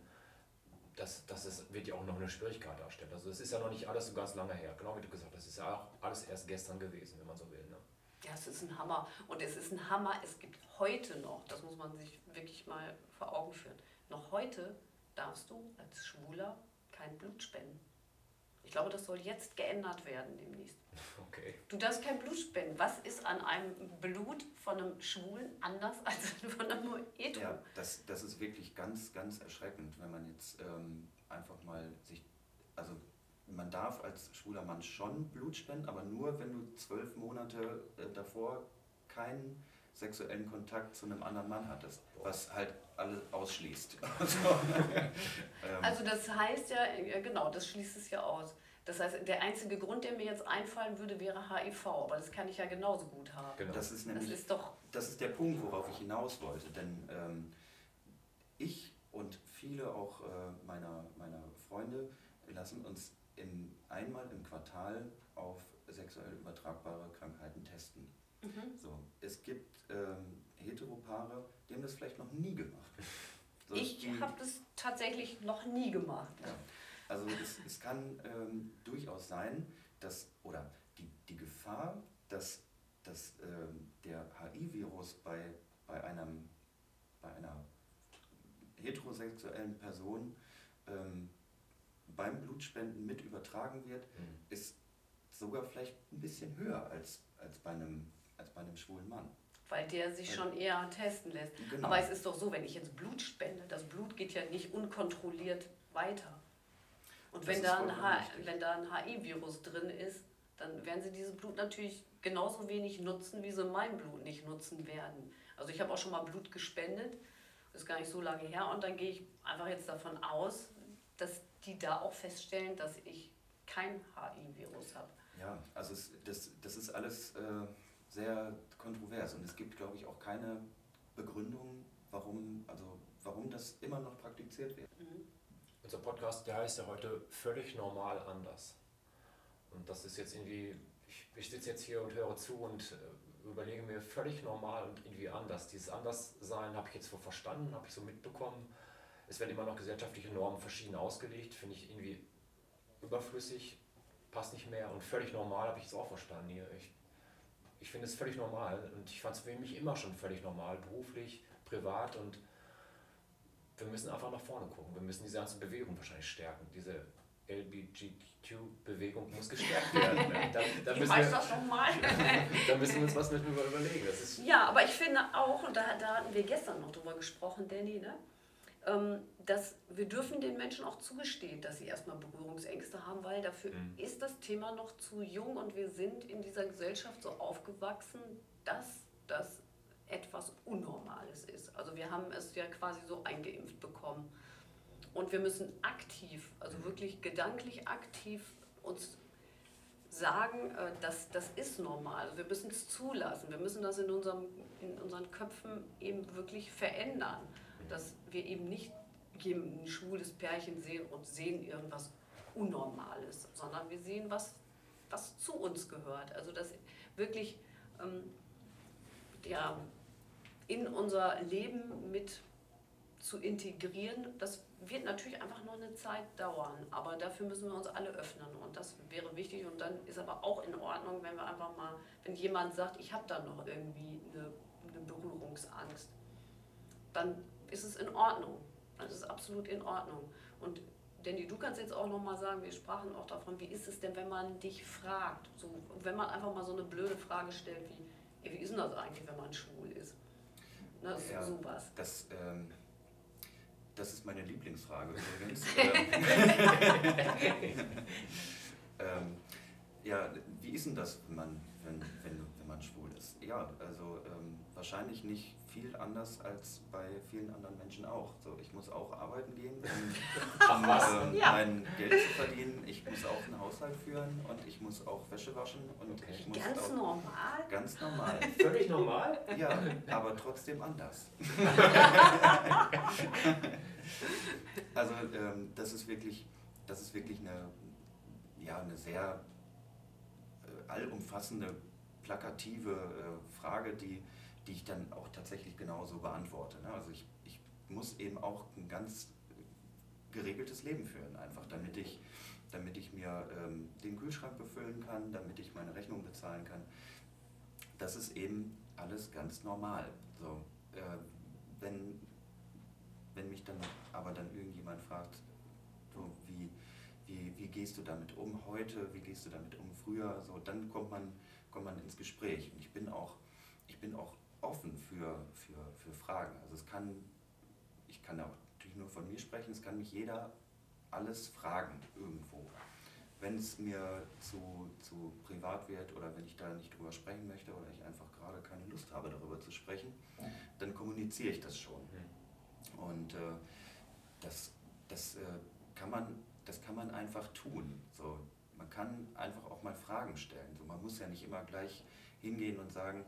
das, das ist, wird ja auch noch eine Schwierigkeit darstellen. Also es ist ja noch nicht alles so ganz lange her, genau wie du gesagt hast. Das ist ja auch alles erst gestern gewesen, wenn man so will. Ne? Ja, es ist ein Hammer. Und es ist ein Hammer, es gibt heute noch, das muss man sich wirklich mal vor Augen führen, noch heute darfst du als Schwuler kein Blut spenden. Ich glaube, das soll jetzt geändert werden demnächst. Okay. Du darfst kein Blut spenden. Was ist an einem Blut von einem Schwulen anders als von einem Hetero? Ja, das, das ist wirklich ganz, ganz erschreckend, wenn man jetzt ähm, einfach mal sich, also man darf als schwuler Mann schon Blut spenden, aber nur, wenn du zwölf Monate äh, davor keinen sexuellen Kontakt zu einem anderen Mann hattest, was halt alles ausschließt. also, ähm, also das heißt ja, genau, das schließt es ja aus. Das heißt, der einzige Grund, der mir jetzt einfallen würde, wäre HIV, aber das kann ich ja genauso gut haben. Genau. Das ist nämlich, das ist doch das ist der Punkt, worauf ich hinaus wollte, denn ähm, ich und viele auch äh, meiner, meiner Freunde lassen uns in, einmal im Quartal auf sexuell übertragbare Krankheiten testen. Mhm. So, es gibt ähm, Heteropaare, die haben das vielleicht noch nie gemacht. So, ich habe das tatsächlich noch nie gemacht. Ja. Also es, es kann ähm, durchaus sein, dass, oder die, die Gefahr, dass, dass ähm, der HIV-Virus bei, bei, einem, bei einer heterosexuellen Person ähm, beim Blutspenden mit übertragen wird, mhm. ist sogar vielleicht ein bisschen höher als, als, bei, einem, als bei einem schwulen Mann. Weil der sich schon eher testen lässt. Genau. Aber es ist doch so, wenn ich jetzt Blut spende, das Blut geht ja nicht unkontrolliert weiter. Und wenn da, ein wenn da ein HIV-Virus drin ist, dann werden sie dieses Blut natürlich genauso wenig nutzen, wie sie mein Blut nicht nutzen werden. Also ich habe auch schon mal Blut gespendet, ist gar nicht so lange her, und dann gehe ich einfach jetzt davon aus, dass die da auch feststellen, dass ich kein HIV-Virus habe. Ja, also es, das, das ist alles äh, sehr kontrovers und es gibt, glaube ich, auch keine Begründung, warum, also warum das immer noch praktiziert wird. Mhm. Unser Podcast, der heißt ja heute völlig normal anders. Und das ist jetzt irgendwie, ich, ich sitze jetzt hier und höre zu und äh, überlege mir völlig normal und irgendwie anders. Dieses Anderssein habe ich jetzt so verstanden, habe ich so mitbekommen. Es werden immer noch gesellschaftliche Normen verschieden ausgelegt, finde ich irgendwie überflüssig, passt nicht mehr und völlig normal habe ich es auch verstanden hier. Ich, ich finde es völlig normal und ich fand es für mich immer schon völlig normal, beruflich, privat und wir müssen einfach nach vorne gucken. Wir müssen diese ganze Bewegung wahrscheinlich stärken. Diese LBGQ-Bewegung muss gestärkt werden. da, da müssen wir, das nochmal? da müssen wir uns was mit überlegen. Ja, aber ich finde auch, und da, da hatten wir gestern noch drüber gesprochen, Danny, ne? Ähm, dass wir dürfen den Menschen auch zugestehen, dass sie erstmal Berührungsängste haben, weil dafür mhm. ist das Thema noch zu jung und wir sind in dieser Gesellschaft so aufgewachsen, dass das etwas Unnormales ist. Also wir haben es ja quasi so eingeimpft bekommen. Und wir müssen aktiv, also wirklich gedanklich aktiv uns sagen, äh, dass das ist normal. Also wir müssen es zulassen. Wir müssen das in, unserem, in unseren Köpfen eben wirklich verändern. Dass wir eben nicht ein schwules Pärchen sehen und sehen irgendwas Unnormales, sondern wir sehen, was, was zu uns gehört. Also das wirklich ähm, ja, in unser Leben mit zu integrieren, das wird natürlich einfach noch eine Zeit dauern, aber dafür müssen wir uns alle öffnen und das wäre wichtig und dann ist aber auch in Ordnung, wenn wir einfach mal, wenn jemand sagt, ich habe da noch irgendwie eine, eine Berührungsangst, dann ist es in Ordnung, das ist absolut in Ordnung und Danny, du kannst jetzt auch noch mal sagen, wir sprachen auch davon, wie ist es denn, wenn man dich fragt, so, wenn man einfach mal so eine blöde Frage stellt wie, wie ist denn das eigentlich, wenn man schwul ist? Ne, ja, sowas. Das, ähm, das ist meine Lieblingsfrage übrigens. ähm, ja, wie ist denn das, wenn man, wenn, wenn, wenn man schwul ist? Ja, also ähm, wahrscheinlich nicht viel anders als bei vielen anderen Menschen auch. So, ich muss auch arbeiten gehen, um, um äh, ja. mein Geld zu verdienen. Ich muss auch einen Haushalt führen und ich muss auch Wäsche waschen. Und okay. ich muss ganz auch, normal? Ganz normal. Völlig normal? Ja, aber trotzdem anders. also ähm, das ist wirklich, das ist wirklich eine, ja, eine sehr äh, allumfassende, plakative äh, Frage, die die ich dann auch tatsächlich genauso beantworte. Ne? Also ich, ich muss eben auch ein ganz geregeltes Leben führen, einfach damit ich, damit ich mir ähm, den Kühlschrank befüllen kann, damit ich meine Rechnung bezahlen kann. Das ist eben alles ganz normal. So, äh, wenn, wenn mich dann aber dann irgendjemand fragt, so, wie, wie, wie gehst du damit um heute, wie gehst du damit um früher, so, dann kommt man, kommt man ins Gespräch. Und ich bin auch, ich bin auch offen für, für, für Fragen. Also es kann, ich kann auch natürlich nur von mir sprechen, es kann mich jeder alles fragen irgendwo. Wenn es mir zu, zu privat wird oder wenn ich da nicht drüber sprechen möchte oder ich einfach gerade keine Lust habe, darüber zu sprechen, dann kommuniziere ich das schon. Und äh, das, das, äh, kann man, das kann man einfach tun. So, man kann einfach auch mal Fragen stellen. So, man muss ja nicht immer gleich hingehen und sagen,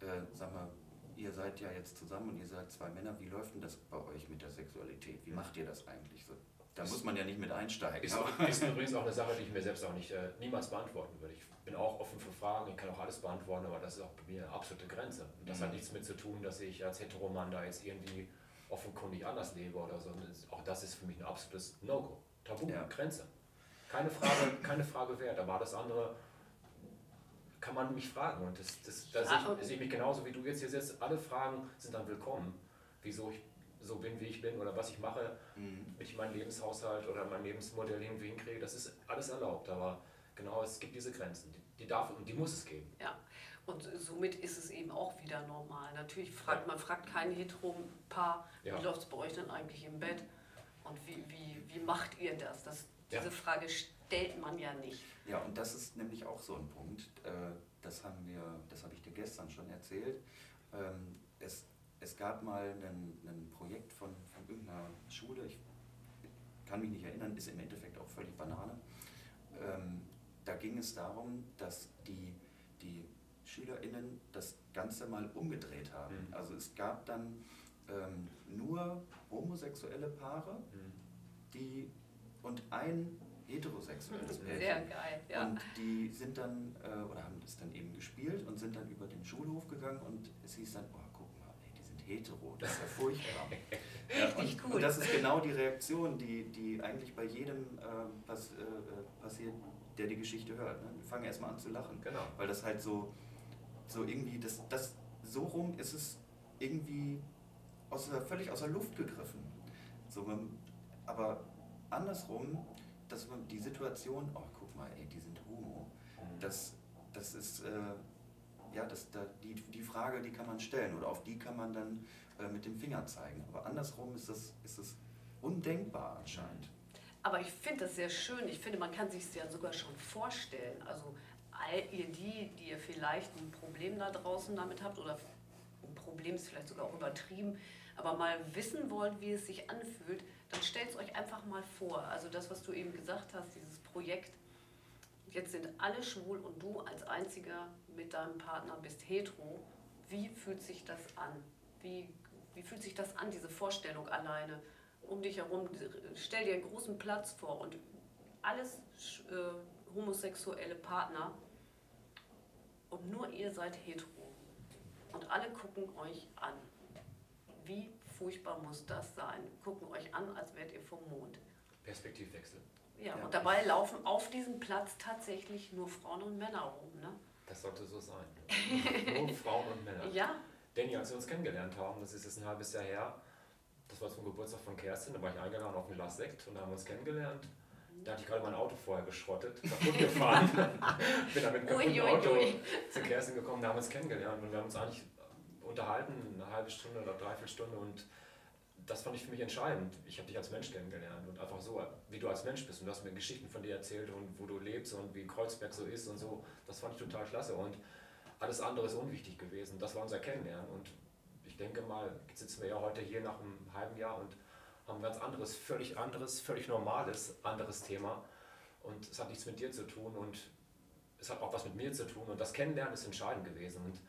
äh, sag mal, ihr seid ja jetzt zusammen und ihr seid zwei Männer, wie läuft denn das bei euch mit der Sexualität? Wie macht ihr das eigentlich so? Da muss man ja nicht mit einsteigen. Ist, ist übrigens auch eine Sache, die ich mir selbst auch nicht äh, niemals beantworten würde. Ich bin auch offen für Fragen, ich kann auch alles beantworten, aber das ist auch bei mir eine absolute Grenze. Und das mhm. hat nichts mit zu tun, dass ich als Heteroman da jetzt irgendwie offenkundig anders lebe oder so. Auch das ist für mich ein absolutes No-Go. Tabu, ja. Grenze. Keine Frage, keine Frage wert, aber das andere kann man mich fragen. Und das, das, da sehe ich, sehe ich mich genauso wie du jetzt hier sitzt. Alle Fragen sind dann willkommen. Wieso ich so bin, wie ich bin oder was ich mache, mhm. ich meinen Lebenshaushalt oder mein Lebensmodell irgendwie hinkriege, das ist alles erlaubt. Aber genau, es gibt diese Grenzen. Die, die darf und die muss es geben. Ja. Und somit ist es eben auch wieder normal. Natürlich fragt man fragt kein Hetero-Paar, ja. wie läuft es bei euch denn eigentlich im Bett und wie, wie, wie macht ihr das? das diese ja. Frage stellt man ja nicht. Ja, und das ist nämlich auch so ein Punkt. Äh, das haben wir, das habe ich dir gestern schon erzählt. Ähm, es, es gab mal ein, ein Projekt von, von irgendeiner Schule, ich kann mich nicht erinnern, ist im Endeffekt auch völlig Banane. Ähm, da ging es darum, dass die, die SchülerInnen das Ganze mal umgedreht haben. Mhm. Also es gab dann ähm, nur homosexuelle Paare, mhm. die und ein heterosexuelles Pärchen. Sehr geil, ja. Und die sind dann, äh, oder haben das dann eben gespielt und sind dann über den Schulhof gegangen und es hieß dann, oh, guck mal, ey, die sind hetero, das ist ja furchtbar. ja, und, gut. und das ist genau die Reaktion, die, die eigentlich bei jedem äh, pass, äh, passiert, der die Geschichte hört. Ne? Wir fangen erstmal an zu lachen, genau. weil das halt so, so irgendwie, das, das, so rum ist es irgendwie aus der, völlig aus der Luft gegriffen. So, man, aber andersrum, dass man die Situation, oh guck mal, ey, die sind homo, Mhm. das, das ist, äh, ja, das, da, die, die Frage, die kann man stellen oder auf die kann man dann äh, mit dem Finger zeigen. Aber andersrum ist das, ist das undenkbar anscheinend. Aber ich finde das sehr schön. Ich finde, man kann sich es ja sogar schon vorstellen. Also all ihr die, die ihr vielleicht ein Problem da draußen damit habt oder ein Problem ist vielleicht sogar auch übertrieben, aber mal wissen wollt, wie es sich anfühlt, dann stellt es euch einfach mal vor. Also das, was du eben gesagt hast, dieses Projekt, jetzt sind alle schwul und du als einziger mit deinem Partner bist hetero. Wie fühlt sich das an? Wie, wie fühlt sich das an, diese Vorstellung alleine? um dich herum, stell dir einen großen Platz vor und alles äh, homosexuelle Partner und nur ihr seid hetero und alle gucken euch an. Wie furchtbar muss das sein? Gucken euch an, als wärt ihr vom Mond. Perspektivwechsel. Ja, Ja. und dabei laufen auf diesem Platz tatsächlich nur Frauen und Männer rum. Ne? Das sollte so sein. Nur Frauen und Männer. Ja, Danny, als wir uns kennengelernt haben, das ist jetzt ein halbes Jahr her, das war zum Geburtstag von Kerstin, da war ich eingeladen auf ein Glas Sekt und da haben wir uns kennengelernt. Da hatte ich gerade mein Auto vorher geschrottet, kaputt gefahren. Bin dann mit einem kaputten Ui, ui, Auto ui. zu Kerstin gekommen, da haben wir uns kennengelernt und wir haben uns eigentlich unterhalten, eine halbe Stunde oder dreiviertel Stunde und das fand ich für mich entscheidend. Ich habe dich als Mensch kennengelernt und einfach so, wie du als Mensch bist und du hast mir Geschichten von dir erzählt und wo du lebst und wie Kreuzberg so ist und so. Das fand ich total klasse und alles andere ist unwichtig gewesen. Das war unser Kennenlernen und ich denke mal, jetzt sitzen wir ja heute hier nach einem halben Jahr und haben ein ganz anderes, völlig anderes, völlig normales, anderes Thema und es hat nichts mit dir zu tun und es hat auch was mit mir zu tun und das Kennenlernen ist entscheidend gewesen und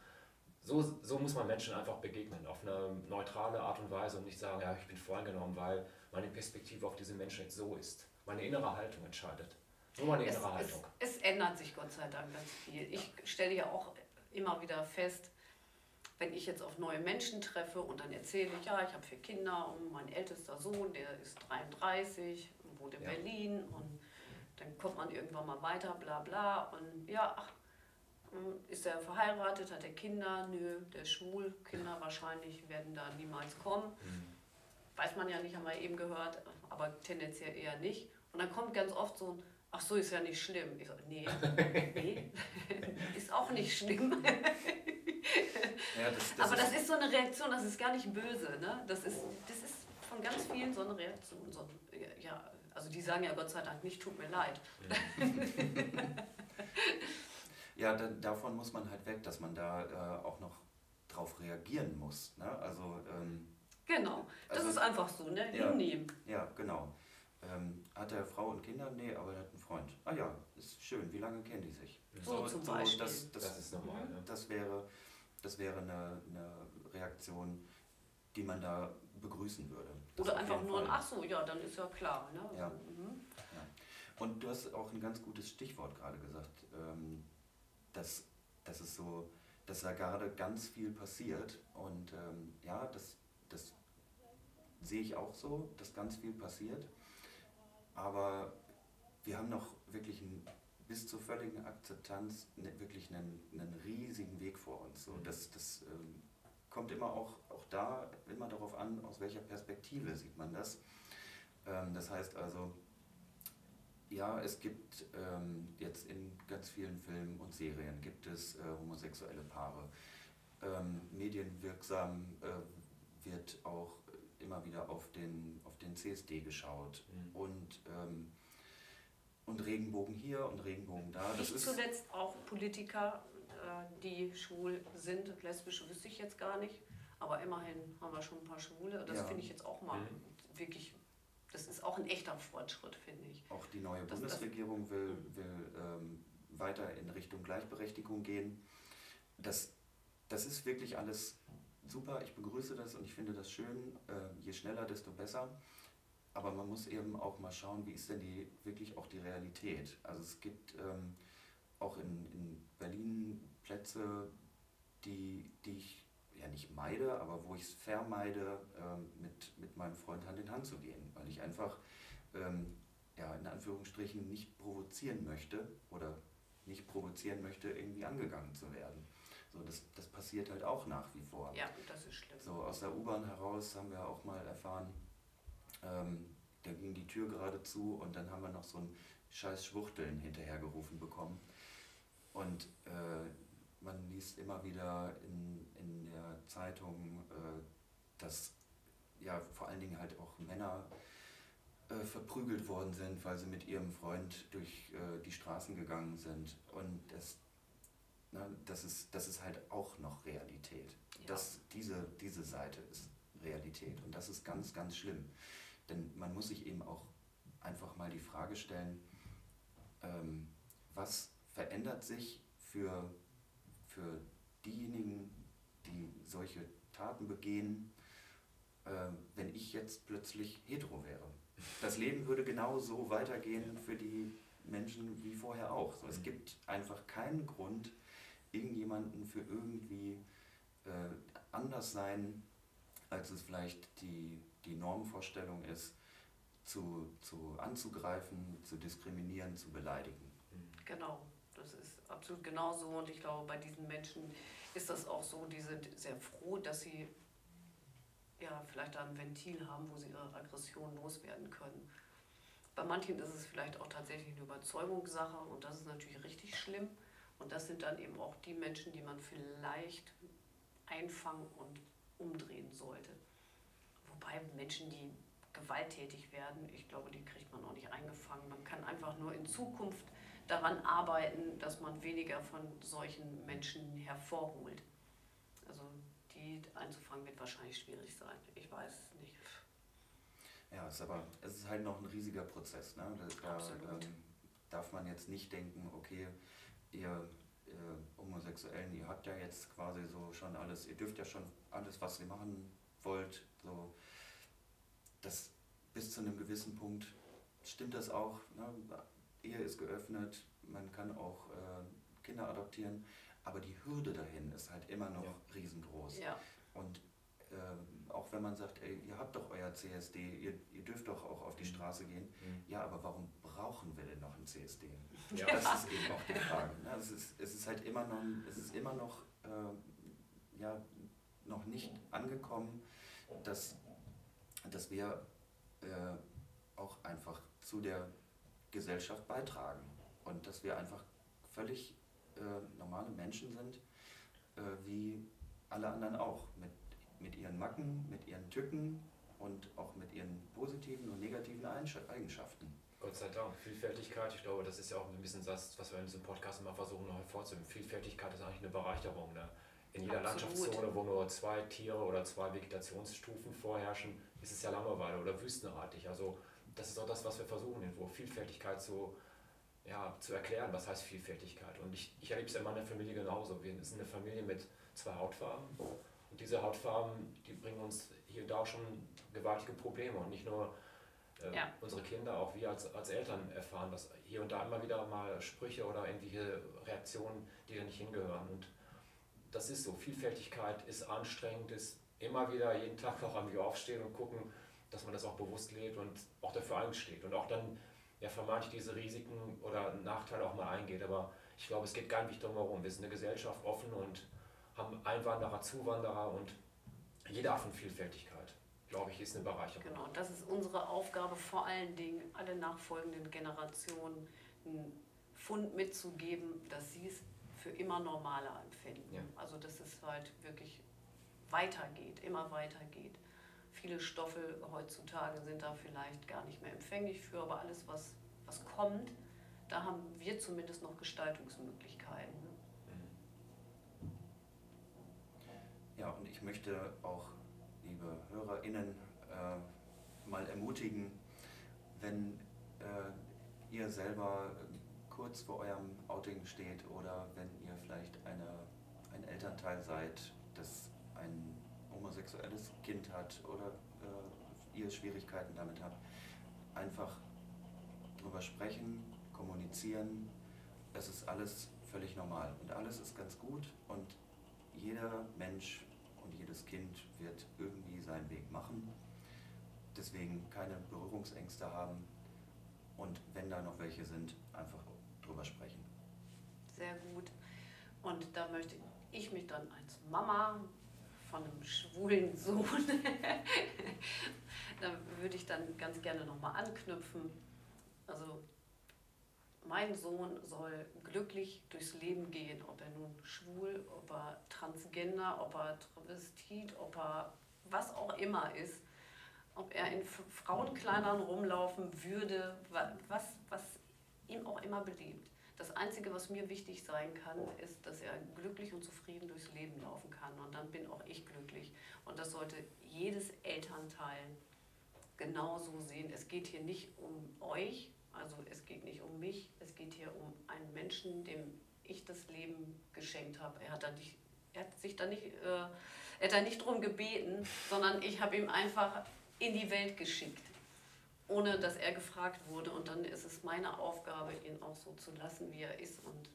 so, so muss man Menschen einfach begegnen, auf eine neutrale Art und Weise und nicht sagen, ja, ich bin voreingenommen, weil meine Perspektive auf diese Menschen jetzt so ist. Meine innere Haltung entscheidet. Nur meine es, innere es, Haltung. es ändert sich Gott sei Dank ganz viel. Ich stelle ja auch immer wieder fest, wenn ich jetzt auf neue Menschen treffe und dann erzähle ich, ja, ich habe vier Kinder und mein ältester Sohn, der ist 33 und wohnt in Ja. Berlin und dann kommt man irgendwann mal weiter, bla bla und ja, ach, ist er verheiratet, hat er Kinder? Nö, der ist schwul, Kinder wahrscheinlich werden da niemals kommen. Mhm. Weiß man ja nicht, haben wir eben gehört, aber tendenziell eher nicht. Und dann kommt ganz oft so ein, ach so, ist ja nicht schlimm. Ich so, nee, nee, ist auch nicht schlimm. Ja, das, aber das ist so eine Reaktion, das ist gar nicht böse. Ne? Das, ist, das ist von ganz vielen so eine Reaktion. So, ja, also die sagen ja Gott sei Dank nicht, tut mir leid. Ja, da, davon muss man halt weg, dass man da äh, auch noch drauf reagieren muss. Ne? Also, ähm, Genau, das Also- ist einfach so, ne? Ja. Hinnehmen. ja, genau. Ähm, hat er Frau und Kinder? Nee, aber er hat einen Freund. Ah ja, ist schön. Wie lange kennen die sich? So zum Beispiel. Das, das, Das ist normal. Ne? das wäre, das wäre eine, eine Reaktion, die man da begrüßen würde. Das Oder einfach nur ein. Ach so, ja, dann ist ja klar. Ne? Ja. Mhm. Und du hast auch ein ganz gutes Stichwort gerade gesagt, ähm, dass, dass es so, dass da gerade ganz viel passiert. Und ähm, ja, das, das sehe ich auch so, dass ganz viel passiert. Aber wir haben noch wirklich ein, bis zur völligen Akzeptanz ne, wirklich einen, einen riesigen Weg vor uns. So, das das ähm, kommt immer auch, auch da immer darauf an, aus welcher Perspektive sieht man das. Ähm, das heißt also, ja, es gibt ähm, jetzt in ganz vielen Filmen und Serien gibt es äh, homosexuelle Paare. Ähm, medienwirksam äh, wird auch immer wieder auf den, auf den CSD geschaut Mhm. und, ähm, und Regenbogen hier und Regenbogen da. Das ich ist, zuletzt auch Politiker, äh, die schwul sind. Lesbische wüsste ich jetzt gar nicht. Aber immerhin haben wir schon ein paar Schwule. Das Ja. finde ich jetzt auch mal Mhm. wirklich, das ist auch ein echter Fortschritt, finde ich. auch die neue Das- das- Bundesregierung will, will ähm, weiter in Richtung Gleichberechtigung gehen. Das, das ist wirklich alles super. Ich begrüße das und ich finde das schön. Äh, je schneller, desto besser. Aber man muss eben auch mal schauen, wie ist denn die wirklich auch die Realität. Also es gibt ähm, auch in, in Berlin Plätze, die, die ich ja nicht meide, aber wo ich es vermeide, ähm, mit, mit meinem Freund Hand in Hand zu gehen, weil ich einfach ähm, ja, in Anführungsstrichen nicht provozieren möchte oder nicht provozieren möchte, irgendwie angegangen zu werden. So, das, das passiert halt auch nach wie vor. Ja, das ist schlimm. So aus der U-Bahn heraus haben wir auch mal erfahren, Ähm, da ging die Tür gerade zu und dann haben wir noch so ein scheiß Schwuchteln hinterhergerufen bekommen. Und äh, man liest immer wieder in, in der Zeitung, äh, dass ja vor allen Dingen halt auch Männer äh, verprügelt worden sind, weil sie mit ihrem Freund durch äh, die Straßen gegangen sind. Und das, na, das, ist, das ist halt auch noch Realität. Ja. Das, diese, diese Seite ist Realität. Und das ist ganz, ganz schlimm. Denn man muss sich eben auch einfach mal die Frage stellen, ähm, was verändert sich für, für diejenigen, die solche Taten begehen, äh, wenn ich jetzt plötzlich hetero wäre. Das Leben würde genau so weitergehen für die Menschen wie vorher auch. So, es gibt einfach keinen Grund, irgendjemanden für irgendwie äh, anders sein, als es vielleicht die, die Normvorstellung ist, zu, zu anzugreifen, zu diskriminieren, zu beleidigen. Genau, das ist absolut genauso und ich glaube, bei diesen Menschen ist das auch so, die sind sehr froh, dass sie ja, vielleicht da ein Ventil haben, wo sie ihre Aggression loswerden können. Bei manchen ist es vielleicht auch tatsächlich eine Überzeugungssache und das ist natürlich richtig schlimm. Und das sind dann eben auch die Menschen, die man vielleicht einfangen und umdrehen sollte. Wobei Menschen, die gewalttätig werden, ich glaube, die kriegt man auch nicht eingefangen. Man kann einfach nur in Zukunft daran arbeiten, dass man weniger von solchen Menschen hervorholt. Also die einzufangen wird wahrscheinlich schwierig sein. Ich weiß es nicht. Ja, es ist aber es ist halt noch ein riesiger Prozess. Ne? Da, ähm, darf man jetzt nicht denken, okay, ihr äh, Homosexuellen, ihr habt ja jetzt quasi so schon alles, ihr dürft ja schon alles, was ihr machen wollt, so das bis zu einem gewissen Punkt stimmt das auch. Ne? Ehe ist geöffnet, man kann auch äh, Kinder adoptieren, aber die Hürde dahin ist halt immer noch ja. riesengroß. Ja. Und äh, auch wenn man sagt, ey, ihr habt doch euer CSD, ihr, ihr dürft doch auch auf die mhm. Straße gehen, mhm. ja, aber warum brauchen wir denn noch ein CSD? Ja. Das ist eben auch die Frage. Ne? Es, ist, es ist halt immer noch, es ist immer noch, äh, ja, noch nicht angekommen, dass, dass wir äh, auch einfach zu der Gesellschaft beitragen und dass wir einfach völlig äh, normale Menschen sind, äh, wie alle anderen auch, mit, mit ihren Macken, mit ihren Tücken und auch mit ihren positiven und negativen Eigenschaften. Gott sei Dank. Vielfältigkeit, ich glaube, das ist ja auch ein bisschen das, was wir in diesem Podcast immer versuchen noch hervorzuheben. Vielfältigkeit ist eigentlich eine Bereicherung. Ne? In jeder Absolut. Landschaftszone, wo nur zwei Tiere oder zwei Vegetationsstufen vorherrschen, ist es ja Langeweile oder wüstenartig. Also das ist auch das, was wir versuchen, irgendwo Vielfältigkeit zu, ja, zu erklären. Was heißt Vielfältigkeit? Und ich, ich erlebe es ja in meiner Familie genauso. Wir sind eine Familie mit zwei Hautfarben. Und diese Hautfarben, die bringen uns hier und da schon gewaltige Probleme. Und nicht nur äh, ja. unsere Kinder, auch wir als, als Eltern erfahren dass hier und da immer wieder mal Sprüche oder irgendwelche Reaktionen, die da nicht hingehören. Und das ist so. Vielfältigkeit ist anstrengend, ist immer wieder jeden Tag auch am aufstehen und gucken, dass man das auch bewusst lebt und auch dafür einsteht und auch dann ja vermeintlich diese Risiken oder Nachteile auch mal eingeht. Aber ich glaube, es geht gar nicht drum herum. Wir sind eine Gesellschaft offen und haben Einwanderer, Zuwanderer und jede Art von Vielfältigkeit, glaube ich, ist eine Bereicherung. Genau, das ist unsere Aufgabe, vor allen Dingen alle nachfolgenden Generationen einen Fund mitzugeben, dass sie es für immer normaler empfinden. Ja. Also dass es halt wirklich weitergeht, immer weitergeht. Viele Stoffe heutzutage sind da vielleicht gar nicht mehr empfänglich für, aber alles, was, was kommt, da haben wir zumindest noch Gestaltungsmöglichkeiten. Mhm. Ja, und ich möchte auch, liebe HörerInnen, äh, mal ermutigen, wenn äh, ihr selber kurz vor eurem Outing steht oder wenn ihr vielleicht eine, ein Elternteil seid, das ein homosexuelles Kind hat oder äh, ihr Schwierigkeiten damit habt, einfach drüber sprechen, kommunizieren. Es ist alles völlig normal und alles ist ganz gut und jeder Mensch und jedes Kind wird irgendwie seinen Weg machen. Deswegen keine Berührungsängste haben und wenn da noch welche sind, einfach drüber sprechen. Sehr gut. Und da möchte ich mich dann als Mama von einem schwulen Sohn da würde ich dann ganz gerne nochmal anknüpfen. Also mein Sohn soll glücklich durchs Leben gehen, ob er nun schwul, ob er transgender, ob er travestit, ob er was auch immer ist, ob er in Frauenkleidern rumlaufen würde, was, was ihm auch immer belebt. Das Einzige, was mir wichtig sein kann, ist, dass er glücklich und zufrieden durchs Leben laufen kann. Und dann bin auch ich glücklich. Und das sollte jedes Elternteil genauso sehen. Es geht hier nicht um euch, also es geht nicht um mich, es geht hier um einen Menschen, dem ich das Leben geschenkt habe. Er hat, da nicht, er hat sich da nicht, äh, er hat da nicht drum gebeten, sondern ich habe ihm einfach in die Welt geschickt ohne dass er gefragt wurde. Und dann ist es meine Aufgabe, ihn auch so zu lassen, wie er ist und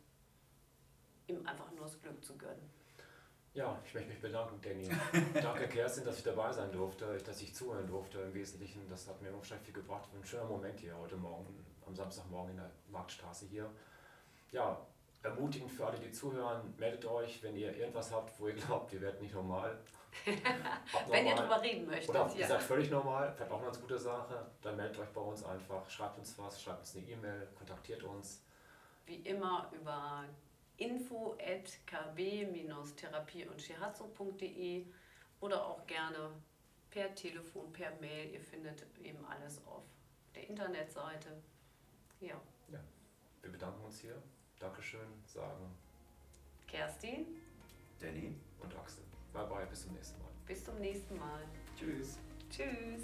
ihm einfach nur das Glück zu gönnen. Ja, ich möchte mich bedanken, Danny. Danke, Kerstin, dass ich dabei sein durfte, dass ich zuhören durfte im Wesentlichen. Das hat mir unwahrscheinlich viel gebracht. Ein schöner Moment hier heute Morgen, am Samstagmorgen in der Marktstraße hier. Ja, ermutigend für alle, die zuhören, meldet euch, wenn ihr irgendwas habt, wo ihr glaubt, ihr werdet nicht normal. Wenn ihr darüber reden möchtet. Oder ja. ihr seid völlig normal, vielleicht auch eine ganz gute Sache, dann meldet euch bei uns einfach, schreibt uns was, schreibt uns eine E-Mail, kontaktiert uns. Wie immer über info at kb-therapie und shihatsu.de oder auch gerne per Telefon, per Mail. Ihr findet eben alles auf der Internetseite. Ja. ja. Wir bedanken uns hier. Dankeschön, sagen Kerstin, Danny und Axel. Bye bye, bis zum nächsten Mal. Bis zum nächsten Mal. Tschüss. Tschüss.